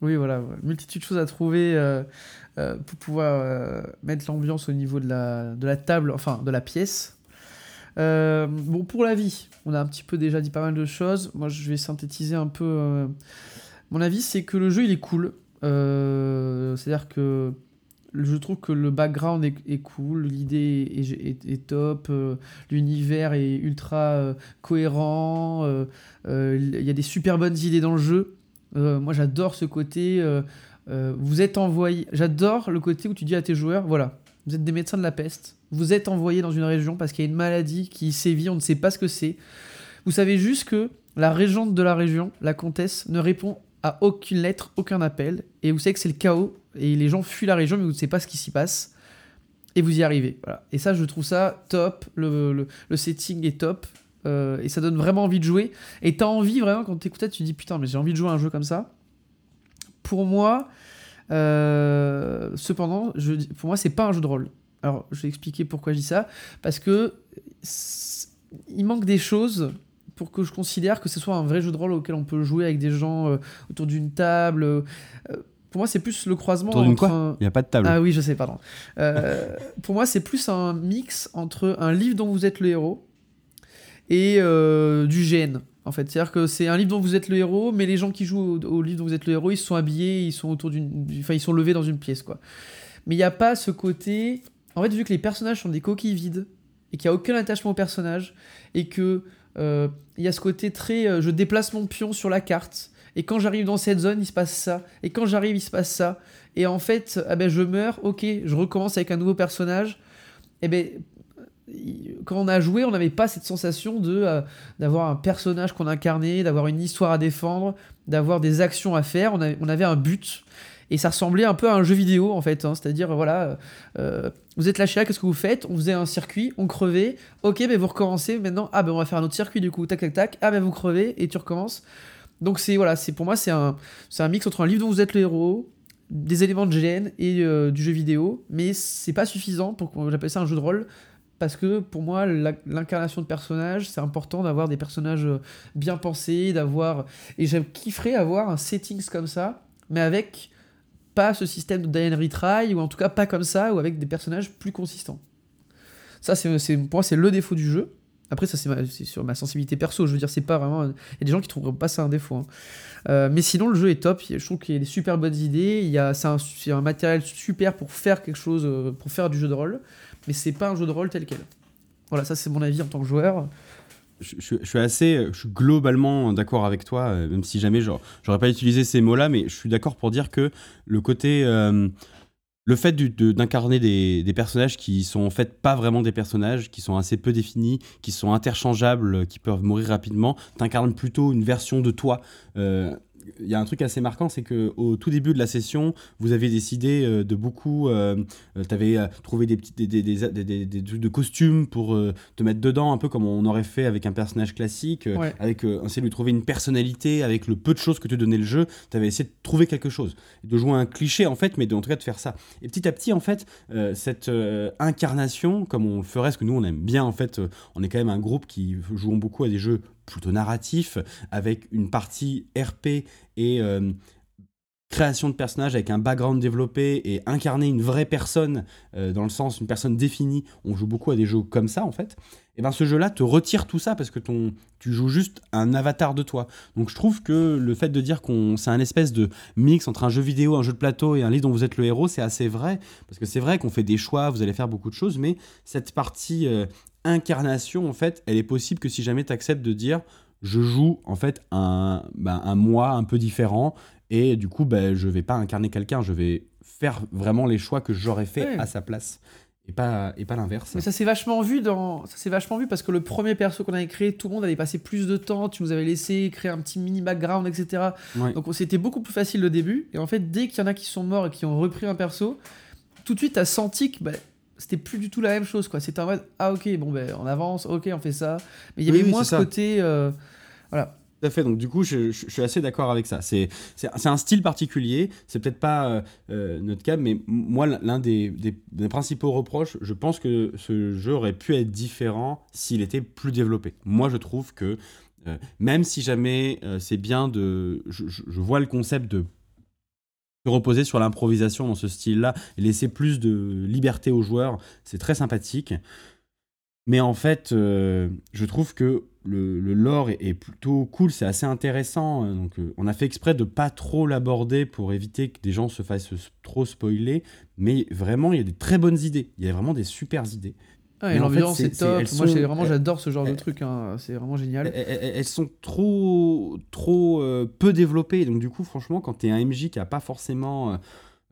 oui, voilà, multitude de choses à trouver euh, euh, pour pouvoir euh, mettre l'ambiance au niveau de la, de la table, enfin de la pièce. bon, pour la vie, on a un petit peu déjà dit pas mal de choses. Moi, je vais synthétiser un peu. Mon avis, c'est que le jeu, il est cool. C'est-à-dire que je trouve que le background est, cool, l'idée est, top, l'univers est ultra cohérent, il y a des super bonnes idées dans le jeu. Euh, moi, j'adore ce côté. Euh, euh, vous êtes envoyé. J'adore le côté où tu dis à tes joueurs voilà, vous êtes des médecins de la peste. Vous êtes envoyés dans une région parce qu'il y a une maladie qui sévit, on ne sait pas ce que c'est. Vous savez juste que la régente de la région, la comtesse, ne répond à aucune lettre, aucun appel. Et vous savez que c'est le chaos. Et les gens fuient la région, mais vous ne savez pas ce qui s'y passe. Et vous y arrivez. Voilà. Et ça, je trouve ça top. Le, le setting est top. Euh, et ça donne vraiment envie de jouer. Et t'as envie vraiment, quand t'écoutes tu dis putain, mais j'ai envie de jouer à un jeu comme ça. Pour moi, euh, cependant, je, pour moi, c'est pas un jeu de rôle. Alors, je vais expliquer pourquoi je dis ça. Parce que il manque des choses pour que je considère que ce soit un vrai jeu de rôle auquel on peut jouer avec des gens euh, autour d'une table. pour moi, c'est plus le croisement autour entre. Il n'y a pas de table. Ah oui, je sais, pardon. <laughs> pour moi, c'est plus un mix entre un livre dont vous êtes le héros et euh, du GN. En fait, c'est-à-dire que c'est un livre dont vous êtes le héros, mais les gens qui jouent au, livre dont vous êtes le héros, ils sont habillés, ils sont autour d'une, enfin, ils sont levés dans une pièce, quoi. Mais il n'y a pas ce côté. En fait, vu que les personnages sont des coquilles vides et qu'il n'y a aucun attachement au personnage et que euh, il y a ce côté très, euh, je déplace mon pion sur la carte. Et quand j'arrive dans cette zone, il se passe ça. Et quand j'arrive, il se passe ça. Et en fait, ah ben, je meurs, ok, je recommence avec un nouveau personnage. Et ben, quand on a joué, on n'avait pas cette sensation de euh, d'avoir un personnage qu'on incarnait, d'avoir une histoire à défendre, d'avoir des actions à faire. On, on, avait un but. Et ça ressemblait un peu à un jeu vidéo, en fait. Hein. C'est-à-dire, voilà, euh, vous êtes lâché là, qu'est-ce que vous faites? On faisait un circuit, on crevait. Ok, ben vous recommencez maintenant. Ah, ben on va faire un autre circuit, du coup. Tac, tac, tac. Ah, ben vous crevez et tu recommences. Donc, c'est voilà, c'est pour moi, c'est un, un mix entre un livre dont vous êtes le héros, des éléments de GN et euh, du jeu vidéo, mais c'est pas suffisant pour que j'appelle ça un jeu de rôle parce que pour moi, l'incarnation de personnages, c'est important d'avoir des personnages euh, bien pensés, d'avoir. Et je kifferais avoir un settings comme ça, mais avec pas ce système de die retry, ou en tout cas pas comme ça, ou avec des personnages plus consistants. Ça, c'est pour moi, c'est le défaut du jeu. Après, ça, c'est sur ma sensibilité perso. Je veux dire, c'est pas vraiment. Il y a des gens qui trouveront pas ça un défaut. Hein. Euh, mais sinon, le jeu est top. Je trouve qu'il y a des super bonnes idées. Il y a, c'est un, un, matériel super pour faire quelque chose, euh, pour faire du jeu de rôle mais c'est pas un jeu de rôle tel quel. Voilà, ça c'est mon avis en tant que joueur. Je, suis assez, je suis globalement d'accord avec toi, euh, même si jamais j'aurais pas utilisé ces mots-là, mais je suis d'accord pour dire que le côté, euh, le fait d'incarner des, personnages qui sont en fait pas vraiment des personnages, qui sont assez peu définis, qui sont interchangeables, qui peuvent mourir rapidement, t'incarnes plutôt une version de toi. Euh, il y a un truc assez marquant, c'est que au tout début de la session, vous avez décidé euh, de beaucoup. Euh, euh, tu avais trouvé des petits des, des, des, trucs de costumes pour te mettre dedans, un peu comme on aurait fait avec un personnage classique, avec essayer de lui trouver une personnalité, avec le peu de choses que te donnait le jeu. Tu avais essayé de trouver quelque chose, de jouer un cliché en fait, mais de, en tout cas de faire ça. Et petit à petit, en fait, cette incarnation, comme on le ferait, ce que nous on aime bien en fait, on est quand même un groupe qui joue beaucoup à des jeux plutôt narratif, avec une partie RP et euh, création de personnages avec un background développé et incarner une vraie personne, euh, dans le sens une personne définie, on joue beaucoup à des jeux comme ça en fait, et ben ce jeu-là te retire tout ça parce que ton, tu joues juste un avatar de toi. Donc je trouve que le fait de dire qu'on c'est un espèce de mix entre un jeu vidéo, un jeu de plateau et un livre dont vous êtes le héros, c'est assez vrai, parce que c'est vrai qu'on fait des choix, vous allez faire beaucoup de choses, mais cette partie euh, incarnation, en fait, elle est possible que si jamais tu acceptes de dire je joue en fait un, ben, un moi un peu différent et du coup, ben, je vais pas incarner quelqu'un, je vais faire vraiment les choix que j'aurais fait Ouais. à sa place et pas, et pas l'inverse. Mais ça s'est vachement vu dans. Ça s'est vachement vu parce que le premier perso qu'on avait créé, tout le monde avait passé plus de temps. Tu nous avais laissé créer un petit mini background, etc. Ouais. Donc c'était beaucoup plus facile le début. Et en fait, dès qu'il y en a qui sont morts et qui ont repris un perso, tout de suite, t'as senti que bah, c'était plus du tout la même chose. quoi. C'était en mode ah ok bon ben on avance, ok on fait ça. Mais il y Oui, avait oui, moins ce ça. côté. euh, voilà. Tout à fait. Donc, du coup, je, je- je suis assez d'accord avec ça. C'est un style particulier. C'est peut-être pas euh, euh, notre cas, mais moi, l'un des, des- des principaux reproches, je pense que ce jeu aurait pu être différent s'il était plus développé. Moi, je trouve que euh, même si jamais euh, c'est bien de. Je vois le concept de se reposer sur l'improvisation dans ce style-là et laisser plus de liberté aux joueurs, c'est très sympathique. Mais en fait, euh, je trouve que le, lore est, plutôt cool, c'est assez intéressant. Donc, euh, on a fait exprès de pas trop l'aborder pour éviter que des gens se fassent trop spoiler. Mais vraiment, il y a des très bonnes idées. Il y a vraiment des super idées. Mais et en fait, l'ambiance c'est- est top. Moi sont- vraiment j'adore ce genre de truc. hein. C'est vraiment génial. Elles, sont trop, trop euh, peu développées. Donc, du coup, franchement, quand tu es un MJ qui a pas forcément.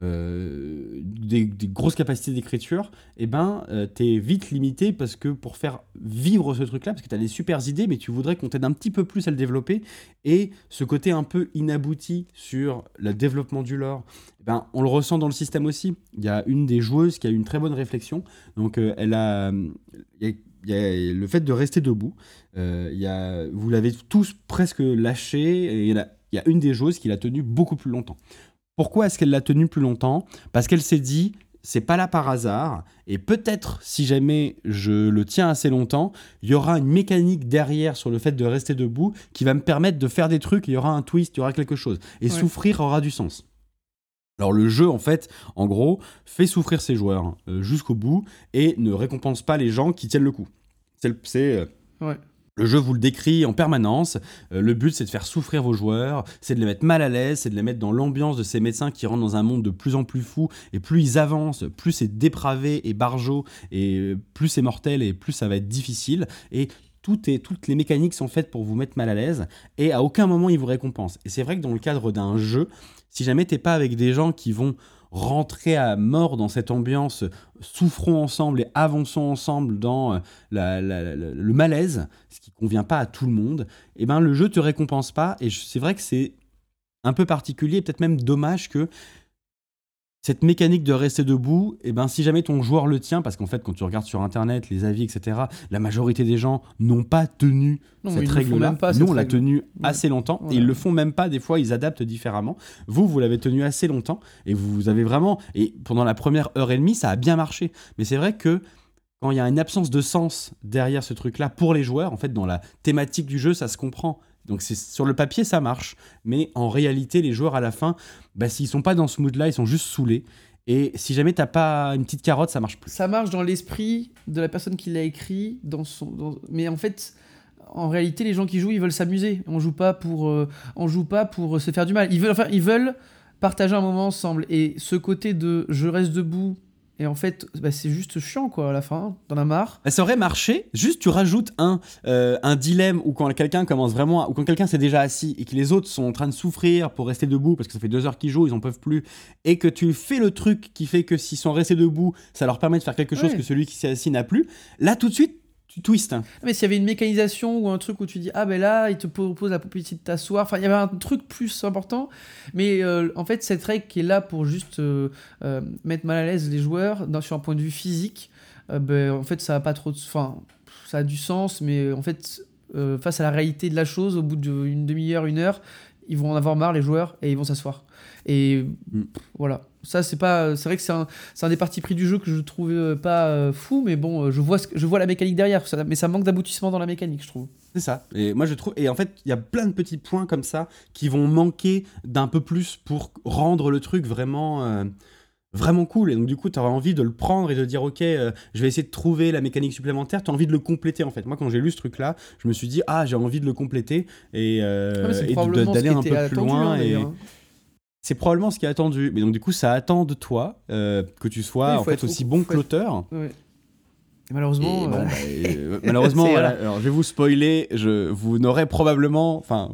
Euh, des, grosses capacités d'écriture, eh ben, euh, t'es vite limité parce que pour faire vivre ce truc-là, parce que t'as des super idées, mais tu voudrais qu'on t'aide un petit peu plus à le développer, et ce côté un peu inabouti sur le développement du lore, eh ben, on le ressent dans le système aussi. Il y a une des joueuses qui a eu une très bonne réflexion, donc euh, elle a, le fait de rester debout. Y a, vous l'avez tous presque lâché, et il y a- il y a une des joueuses qui l'a tenu beaucoup plus longtemps. Pourquoi est-ce qu'elle l'a tenu plus longtemps? Parce qu'elle s'est dit, c'est pas là par hasard, et peut-être si jamais je le tiens assez longtemps, il y aura une mécanique derrière sur le fait de rester debout qui va me permettre de faire des trucs, il y aura un twist, il y aura quelque chose. Et Ouais. souffrir aura du sens. Alors le jeu, en fait, en gros, fait souffrir ses joueurs euh, jusqu'au bout et ne récompense pas les gens qui tiennent le coup. C'est, euh, Ouais. Le jeu vous le décrit en permanence. Euh, le but, c'est de faire souffrir vos joueurs, c'est de les mettre mal à l'aise, c'est de les mettre dans l'ambiance de ces médecins qui rentrent dans un monde de plus en plus fou. Et plus ils avancent, plus c'est dépravé et barjot, et euh, plus c'est mortel, et plus ça va être difficile. Et toutes les mécaniques sont faites pour vous mettre mal à l'aise, et à aucun moment ils vous récompensent. Et c'est vrai que dans le cadre d'un jeu, si jamais t'es pas avec des gens qui vont rentrer à mort dans cette ambiance, souffrons ensemble et avançons ensemble dans euh, le malaise, ce qui convient pas à tout le monde, et ben le jeu te récompense pas. Et c'est vrai que c'est un peu particulier, peut-être même dommage que cette mécanique de rester debout, et ben si jamais ton joueur le tient, parce qu'en fait quand tu regardes sur internet les avis etc, la majorité des gens n'ont pas tenu Non, cette règle-là. Nous on l'a règle. tenu Ouais. assez longtemps et Voilà. ils le font même pas. Des fois ils adaptent différemment. Vous vous l'avez tenu assez longtemps et vous avez vraiment et pendant la première heure et demie ça a bien marché. Mais c'est vrai que quand il y a une absence de sens derrière ce truc-là pour les joueurs, en fait, dans la thématique du jeu, ça se comprend. Donc c'est sur le papier, ça marche. Mais en réalité, les joueurs, à la fin, bah, s'ils sont pas dans ce mood-là, ils sont juste saoulés. Et si jamais t'as pas une petite carotte, ça marche plus. Ça marche dans l'esprit de la personne qui l'a écrit, dans son, mais en fait, en réalité, les gens qui jouent, ils veulent s'amuser. On joue pas pour, euh, on joue pas pour se faire du mal. Ils veulent, enfin, ils veulent partager un moment ensemble. Et ce côté de je reste debout, et en fait, bah, c'est juste chiant quoi à la fin. T'en as marre. Bah, ça aurait marché, juste tu rajoutes un, euh, un dilemme où quand quelqu'un commence vraiment, à- ou quand quelqu'un s'est déjà assis et que les autres sont en train de souffrir pour rester debout parce que ça fait deux heures qu'ils jouent, ils en peuvent plus, et que tu fais le truc qui fait que s'ils sont restés debout, ça leur permet de faire quelque chose Ouais. que celui qui s'est assis n'a plus, là tout de suite, tu twistes. Ah, Mais s'il y avait une mécanisation ou un truc où tu dis ah ben là il te propose la possibilité de t'asseoir, enfin il y avait un truc plus important, mais euh, en fait cette règle qui est là pour juste euh, euh, mettre mal à l'aise les joueurs dans- sur un point de vue physique, ben, en fait ça a pas trop de, enfin ça a du sens, mais en fait face à la réalité de la chose, au bout d'une demi-heure, une heure, ils vont en avoir marre les joueurs et ils vont s'asseoir. Et Mm. voilà. Ça, c'est pas. C'est vrai que c'est un, c'est un des parties pris du jeu que je trouve euh, pas euh, fou, mais bon, euh, je vois, ce je vois la mécanique derrière. Ça- mais ça manque d'aboutissement dans la mécanique, je trouve. C'est ça. Et moi, je trouve. Et en fait, il y a plein de petits points comme ça qui vont manquer d'un peu plus pour rendre le truc vraiment. euh, Vraiment cool. Et donc, du coup, tu auras envie de le prendre et de dire, OK, euh, je vais essayer de trouver la mécanique supplémentaire. Tu as envie de le compléter, en fait. Moi, quand j'ai lu ce truc-là, je me suis dit, ah, j'ai envie de le compléter et, euh, Ah, et d'aller un peu plus attendu, loin. hein, et hein. C'est probablement ce qui est attendu. Mais donc, du coup, ça attend de toi euh, que tu sois, Oui, en fait, aussi bon que être- l'auteur. Ouais. Malheureusement. Et bon, euh, bah, <laughs> euh, malheureusement, voilà. Alors, je vais vous spoiler. Je, vous n'aurez probablement, enfin,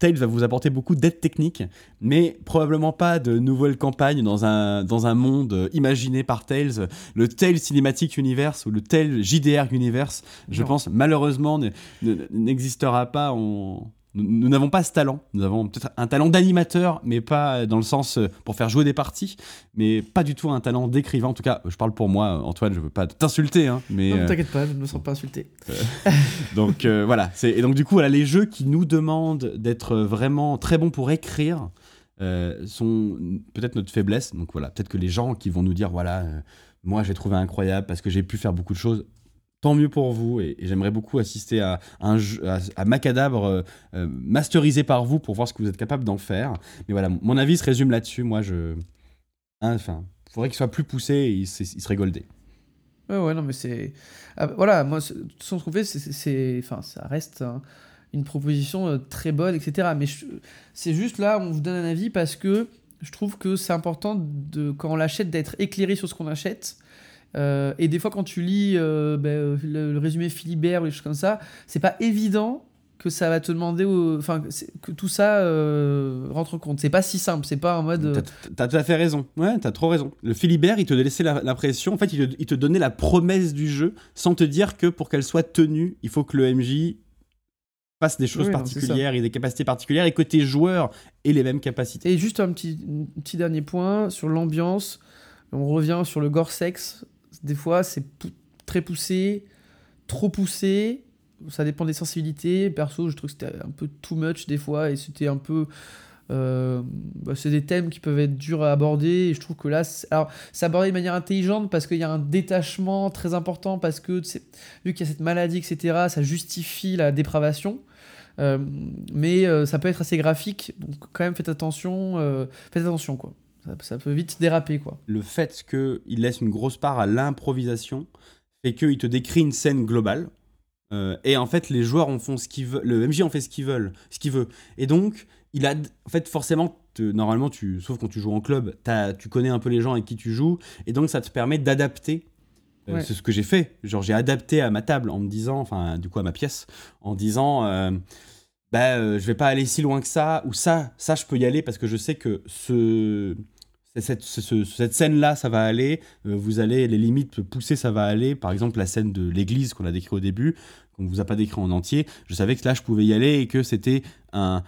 Tales va vous apporter beaucoup d'aide technique, mais probablement pas de nouvelles campagnes dans un dans un monde imaginé par Tales, le Tales Cinematic Universe ou le Tales JDR Universe. Je Non. pense malheureusement ne- ne- n'existera pas. En... Nous n'avons pas ce talent. Nous avons peut-être un talent d'animateur, mais pas dans le sens euh, pour faire jouer des parties, mais pas du tout un talent d'écrivain. En tout cas, je parle pour moi, Antoine. Je veux pas t'insulter, hein, mais non, euh, t'inquiète pas, je ne me sens pas insulté. <laughs> donc euh, voilà, c'est et donc du coup voilà, les jeux qui nous demandent d'être vraiment très bons pour écrire euh, sont peut-être notre faiblesse. Donc voilà, peut-être que les gens qui vont nous dire voilà, euh, moi j'ai trouvé incroyable parce que j'ai pu faire beaucoup de choses. Tant mieux pour vous et, j'aimerais beaucoup assister à un Macadabre euh, euh, masterisé par vous pour voir ce que vous êtes capable d'en faire. Mais voilà, mon avis se résume là-dessus. Moi, je, hein, enfin, faudrait qu'il soit plus poussé et il, il serait goldé. Ouais, ouais, non, mais c'est. Ah, bah, voilà, moi, qu'on fait, c'est-. Enfin, ça reste un- une proposition euh, très bonne, etc. Mais c'est juste là, on vous donne un avis parce que je trouve que c'est important, de, quand on l'achète, d'être éclairé sur ce qu'on achète. Euh, et des fois, quand tu lis euh, ben, euh, le, le résumé Philibert ou des choses comme ça, c'est pas évident que ça va te demander. Enfin, que tout ça euh, rentre compte. C'est pas si simple, c'est pas en mode. T'as- tout à fait raison. Ouais, t'as trop raison. Le Philibert, il te laissait la- l'impression. En fait, il te, il te donnait la promesse du jeu sans te dire que pour qu'elle soit tenue, il faut que le MJ fasse des choses Oui, particulières et des capacités particulières et que tes joueurs aient les mêmes capacités. Et juste un petit, un petit dernier point sur l'ambiance. On revient sur le gore sexe. Des fois, c'est très poussé, trop poussé. Ça dépend des sensibilités. Perso, je trouve que c'était un peu too much des fois et c'était un peu. euh, bah, c'est des thèmes qui peuvent être durs à aborder et je trouve que là, c'est- abordé de manière intelligente parce qu'il y a un détachement très important parce que vu qu'il y a cette maladie, etc., ça justifie la dépravation. Euh, mais euh, ça peut être assez graphique, donc quand même faites attention, faites attention quoi. Ça, ça peut vite déraper quoi. Le fait qu'il laisse une grosse part à l'improvisation fait qu'il te décrit une scène globale. Euh, et en fait, les joueurs en font ce qu'ils veulent. Le MJ en fait ce qu'ils veulent, ce qu'il veut. Et donc, il a, en fait, forcément, te- normalement, tu, sauf quand tu joues en club, tu connais un peu les gens avec qui tu joues, et donc ça te permet d'adapter. Euh, Ouais. C'est ce que j'ai fait. Genre, j'ai adapté à ma table en me disant, enfin, du coup, à ma pièce, en disant, euh, bah, euh, je vais pas aller si loin que ça, ou ça, ça, je peux y aller parce que je sais que ce, cette, ce- ce- cette scène-là, ça va aller. Euh, vous allez, les limites pousser, ça va aller. Par exemple, la scène de l'église qu'on a décrit au début, qu'on vous a pas décrit en entier. Je savais que là, je pouvais y aller et que c'était un,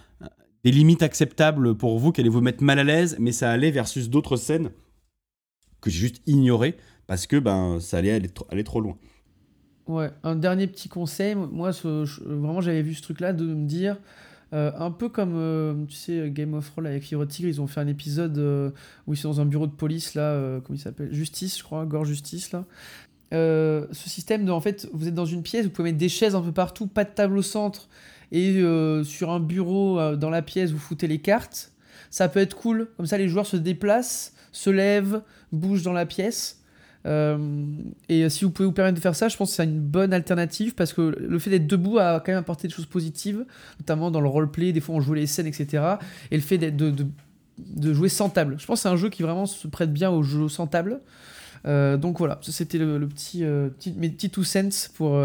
des limites acceptables pour vous, qui allaient vous mettre mal à l'aise, mais ça allait versus d'autres scènes que j'ai juste ignorées parce que ben, ça allait aller, aller trop loin. Un dernier petit conseil, moi vraiment j'avais vu ce truc là de me dire, euh, un peu comme euh, tu sais Game of Thrones avec Fire Tigre, ils ont fait un épisode euh, où ils sont dans un bureau de police là, comment s'appelle Justice je crois, Gore Justice là. Ce système de en fait vous êtes dans une pièce, vous pouvez mettre des chaises un peu partout, pas de table au centre et sur un bureau dans la pièce vous foutez les cartes. Ça peut être cool, comme ça les joueurs se déplacent, se lèvent, bougent dans la pièce. Euh, et si vous pouvez vous permettre de faire ça, je pense que c'est une bonne alternative parce que le fait d'être debout a quand même apporté des choses positives, notamment dans le roleplay, des fois on joue les scènes, etc. Et le fait de, de, jouer sans table. Je pense que c'est un jeu qui vraiment se prête bien au jeu sans table. Euh, donc voilà, c'était le, euh, petit, mes petits two cents pour.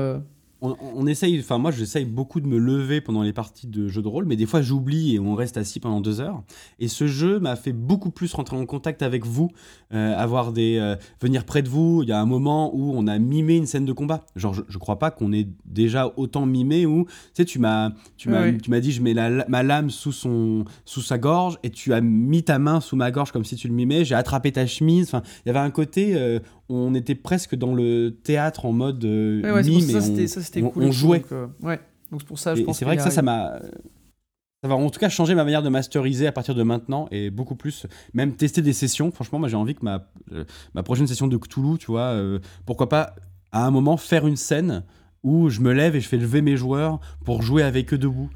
On, on essaye, enfin moi j'essaye beaucoup de me lever pendant les parties de jeux de rôle, mais des fois j'oublie et on reste assis pendant deux heures. Et ce jeu m'a fait beaucoup plus rentrer en contact avec vous, euh, avoir des, euh, venir près de vous. Il y a un moment où on a mimé une scène de combat. Genre je, je crois pas qu'on ait déjà autant mimé où tu sais tu m'as, tu m'as, tu m'as dit je mets la- ma lame sous son, sous sa gorge et tu as mis ta main sous ma gorge comme si tu le mimais. J'ai attrapé ta chemise. Enfin il y avait un côté, euh, on était presque dans le théâtre en mode euh, Ouais, ouais, mime ça, et on- on- cool. on jouait. donc, euh, ouais, donc c'est pour ça, je et pense c'est vrai que ça, ça m'a. ça va en tout cas changer ma manière de masteriser à partir de maintenant et beaucoup plus, même tester des sessions. Franchement, moi j'ai envie que ma, euh, ma prochaine session de Cthulhu, tu vois, euh, pourquoi pas à un moment faire une scène où je me lève et je fais lever mes joueurs pour jouer avec eux debout.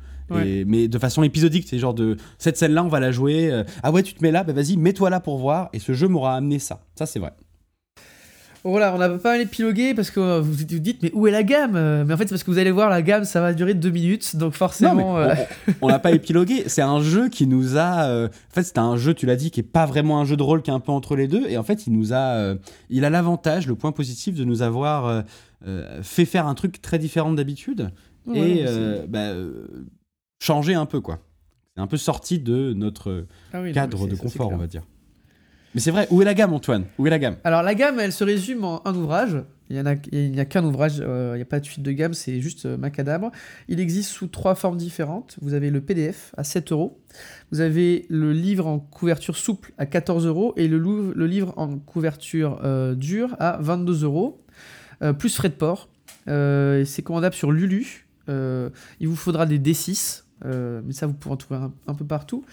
Et, mais de façon épisodique, c'est genre de cette scène-là, on va la jouer. euh, ah ouais, tu te mets là, bah vas-y, mets-toi là pour voir. Et ce jeu m'aura amené ça. Ça, c'est vrai. Voilà, on a pas mal épilogué parce que vous vous dites, mais où est la gamme? Mais en fait, c'est parce que vous allez voir, la gamme, ça va durer deux minutes, donc forcément. Non, euh, on- l'a pas épilogué. C'est un jeu qui nous a. euh, En fait, c'était un jeu, tu l'as dit, qui est pas vraiment un jeu de rôle, qui est un peu entre les deux. Et en fait, il nous a. euh, Il a l'avantage, le point positif de nous avoir euh, fait faire un truc très différent d'habitude ouais, et bah, changer un peu, quoi. C'est un peu sorti de notre c'est- ah oui, cadre de c'est- c'est confort, on va dire. Mais c'est vrai, où est la gamme, Antoine? Où est la gamme? Alors la gamme, elle se résume en un ouvrage. Il n'y a, qu'un ouvrage, euh, il n'y a pas de suite de gamme, c'est juste euh, Macadabre. Il existe sous trois formes différentes. Vous avez le PDF à 7 euros, vous avez le livre en couverture souple à 14 euros et le, livre en couverture euh, dure à 22 euros, euh, plus frais de port. C'est commandable sur Lulu. Il vous faudra des D6, euh, mais ça vous pourrez en trouver un peu partout.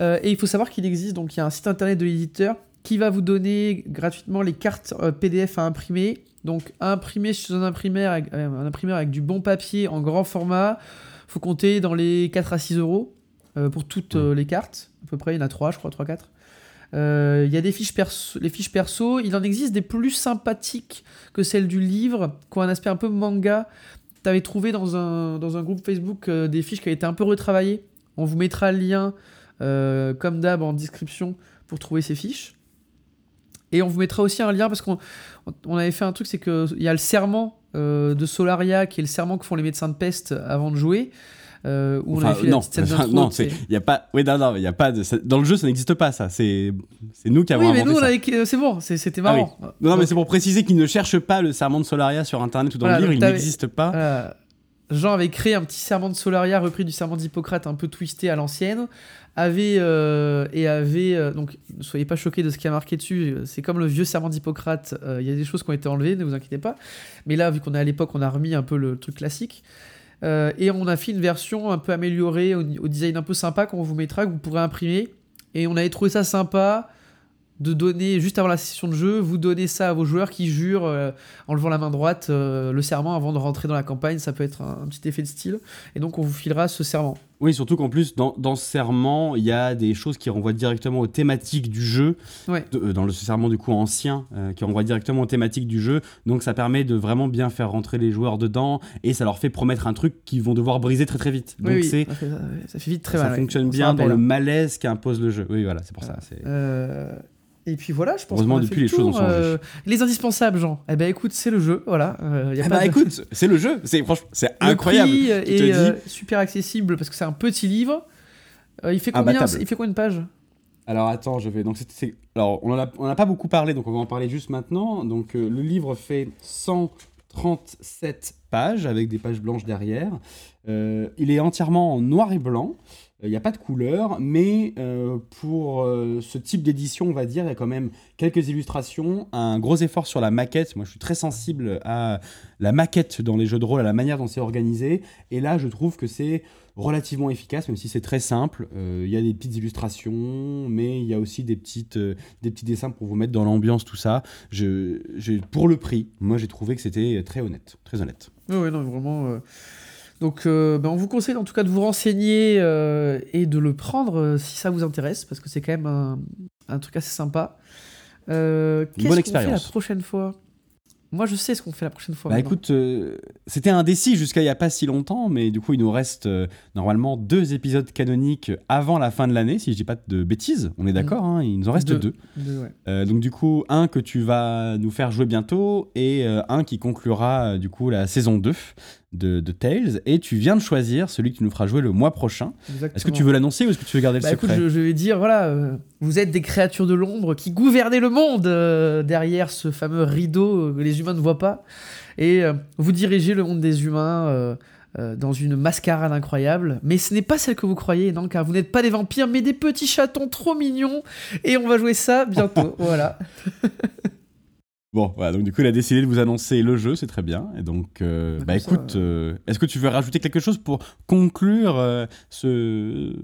Euh, et il faut savoir qu'il existe, donc il y a un site internet de l'éditeur qui va vous donner gratuitement les cartes euh, PDF à imprimer. Donc à imprimer chez un imprimeur, avec, euh, un imprimeur avec du bon papier en grand format, faut compter dans les 4 à 6 euros pour toutes les cartes. À peu près, il y en a 3, je crois, 3-4. Euh, Il y a des fiches perso, les fiches perso. Il en existe des plus sympathiques que celles du livre, qui ont un aspect un peu manga. Tu avais trouvé dans un, dans un groupe Facebook euh, des fiches qui avaient été un peu retravaillées. On vous mettra le lien, euh, comme d'hab, en description pour trouver ces fiches. Et on vous mettra aussi un lien parce qu'on on avait fait un truc, c'est qu'il y a le serment euh, de Solaria, qui est le serment que font les médecins de peste avant de jouer. euh, où on Enfin, avait fait non, la <laughs> enfin, non, c'est, il y a pas, oui, non, non, il y a pas de, ça- dans le jeu, ça n'existe pas, ça. C'est, c'est nous qui avons Oui, mais inventé nous, euh, c'est bon, c'était Ah oui. marrant. Non, non, mais c'est pour préciser qu'ils ne cherchent pas le serment de Solaria sur Internet ou dans Voilà, le livre, il n'existe pas. Voilà. Jean avait créé un petit serment de Solaria repris du serment d'Hippocrate un peu twisté à l'ancienne. Avait euh, et avait euh, donc ne soyez pas choqués de ce qui a marqué dessus. C'est comme le vieux serment d'Hippocrate. euh, Il y a des choses qui ont été enlevées, ne vous inquiétez pas. Mais là, vu qu'on est à l'époque, on a remis un peu le truc classique. Euh, et on a fait une version un peu améliorée au, au design un peu sympa qu'on vous mettra que vous pourrez imprimer. Et on avait trouvé ça sympa de donner juste avant la session de jeu, vous donnez ça à vos joueurs qui jurent euh, en levant la main droite euh, le serment avant de rentrer dans la campagne. Ça peut être un, un petit effet de style. Et donc on vous filera ce serment. Oui, surtout qu'en plus, dans, dans ce serment, il y a des choses qui renvoient directement aux thématiques du jeu. Ouais. De- euh, dans le serment, du coup, ancien, qui renvoie directement aux thématiques du jeu. Donc, ça permet de vraiment bien faire rentrer les joueurs dedans et ça leur fait promettre un truc qu'ils vont devoir briser très très vite. Donc, Oui, oui, c'est. ça, ça fait vite très Ça mal. ouais. fonctionne bien dans le malaise qu'impose le jeu. Oui, voilà, c'est pour ça. Euh, et puis voilà, je pense Heureusement, depuis, le les choses. Euh, les indispensables, Jean. Eh ben écoute, c'est le jeu. Voilà. Euh, y a Eh pas de- écoute, c'est le jeu. C'est franchement, c'est Le incroyable. prix te est dis- euh, super accessible parce que c'est un petit livre. Euh, il fait combien Imbattable. Il fait combien de pages? Alors attends, je vais. Donc c'est- alors on en a, on en a pas beaucoup parlé, donc on va en parler juste maintenant. Donc euh, le livre fait 137 pages avec des pages blanches derrière. Euh, il est entièrement en noir et blanc. Euh, Il n'y a pas de couleur, mais euh, pour euh, ce type d'édition, on va dire, il y a quand même quelques illustrations, un gros effort sur la maquette. Moi, je suis très sensible à la maquette dans les jeux de rôle, à la manière dont c'est organisé. Et là, je trouve que c'est relativement efficace, même si c'est très simple. Euh, Il y a des petites illustrations, mais il y a aussi des, petites, euh, des petits dessins pour vous mettre dans l'ambiance, tout ça. Je, pour le prix, moi, j'ai trouvé que c'était très honnête, très honnête. Oui, oui, non, vraiment. euh, Donc, euh, ben, on vous conseille en tout cas de vous renseigner euh, et de le prendre euh, si ça vous intéresse, parce que c'est quand même un, un truc assez sympa. Euh, Qu'est-ce qu'on fait la expérience. prochaine fois? Moi, je sais ce qu'on fait la prochaine fois. Bah maintenant. écoute, euh, c'était indécis jusqu'à il n'y a pas si longtemps, mais du coup, il nous reste euh, normalement deux épisodes canoniques avant la fin de l'année, si je dis pas de bêtises. On est d'accord, hein, il nous en reste Deux. deux. Deux, ouais. Euh, donc du coup, un que tu vas nous faire jouer bientôt et un qui conclura du coup la saison 2 de, de Tales. Et tu viens de choisir celui que tu nous feras jouer le mois prochain. Est-ce que tu veux l'annoncer ou est-ce que tu veux garder le Bah écoute, secret je, je vais dire, voilà, euh, vous êtes des créatures de l'ombre qui gouvernez le monde euh, derrière ce fameux rideau que les humains ne voient pas. Et euh, vous dirigez le monde des humains dans une mascarade incroyable. Mais ce n'est pas celle que vous croyez, non, car vous n'êtes pas des vampires, mais des petits chatons trop mignons. Et on va jouer ça bientôt, <laughs> voilà. Bon, voilà, donc du coup, il a décidé de vous annoncer le jeu, c'est très bien. Et donc, euh, Bah, bah écoute, euh, est-ce que tu veux rajouter quelque chose pour conclure euh, ce,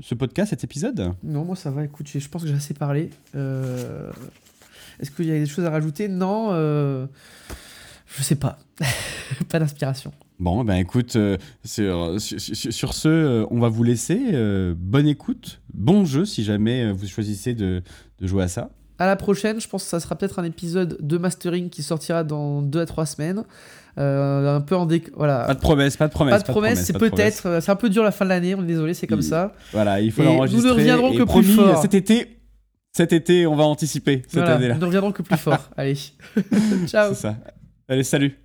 ce podcast, cet épisode? Non, moi ça va, écoute, je pense que j'ai assez parlé. Est-ce qu'il y a des choses à rajouter? Non, je sais pas. <laughs> pas d'inspiration. Bon, ben écoute, euh, sur, sur, ce, euh, on va vous laisser. euh, bonne écoute, bon jeu si jamais vous choisissez de, de jouer à ça. À la prochaine, je pense que ça sera peut-être un épisode de mastering qui sortira dans 2 à 3 semaines. Euh, un peu en déc... Voilà. Pas de promesse, pas de promesse. Pas de promesse, c'est peut-être. euh, C'est un peu dur la fin de l'année, on est désolé, c'est comme ça. Voilà, il faut Et nous ne l'enregistrer. reviendrons et que plus fort. Cet été, cet été, on va anticiper cette Voilà, année-là. nous ne reviendrons que plus <laughs> fort. Allez. <laughs> Ciao. C'est ça. Allez, salut.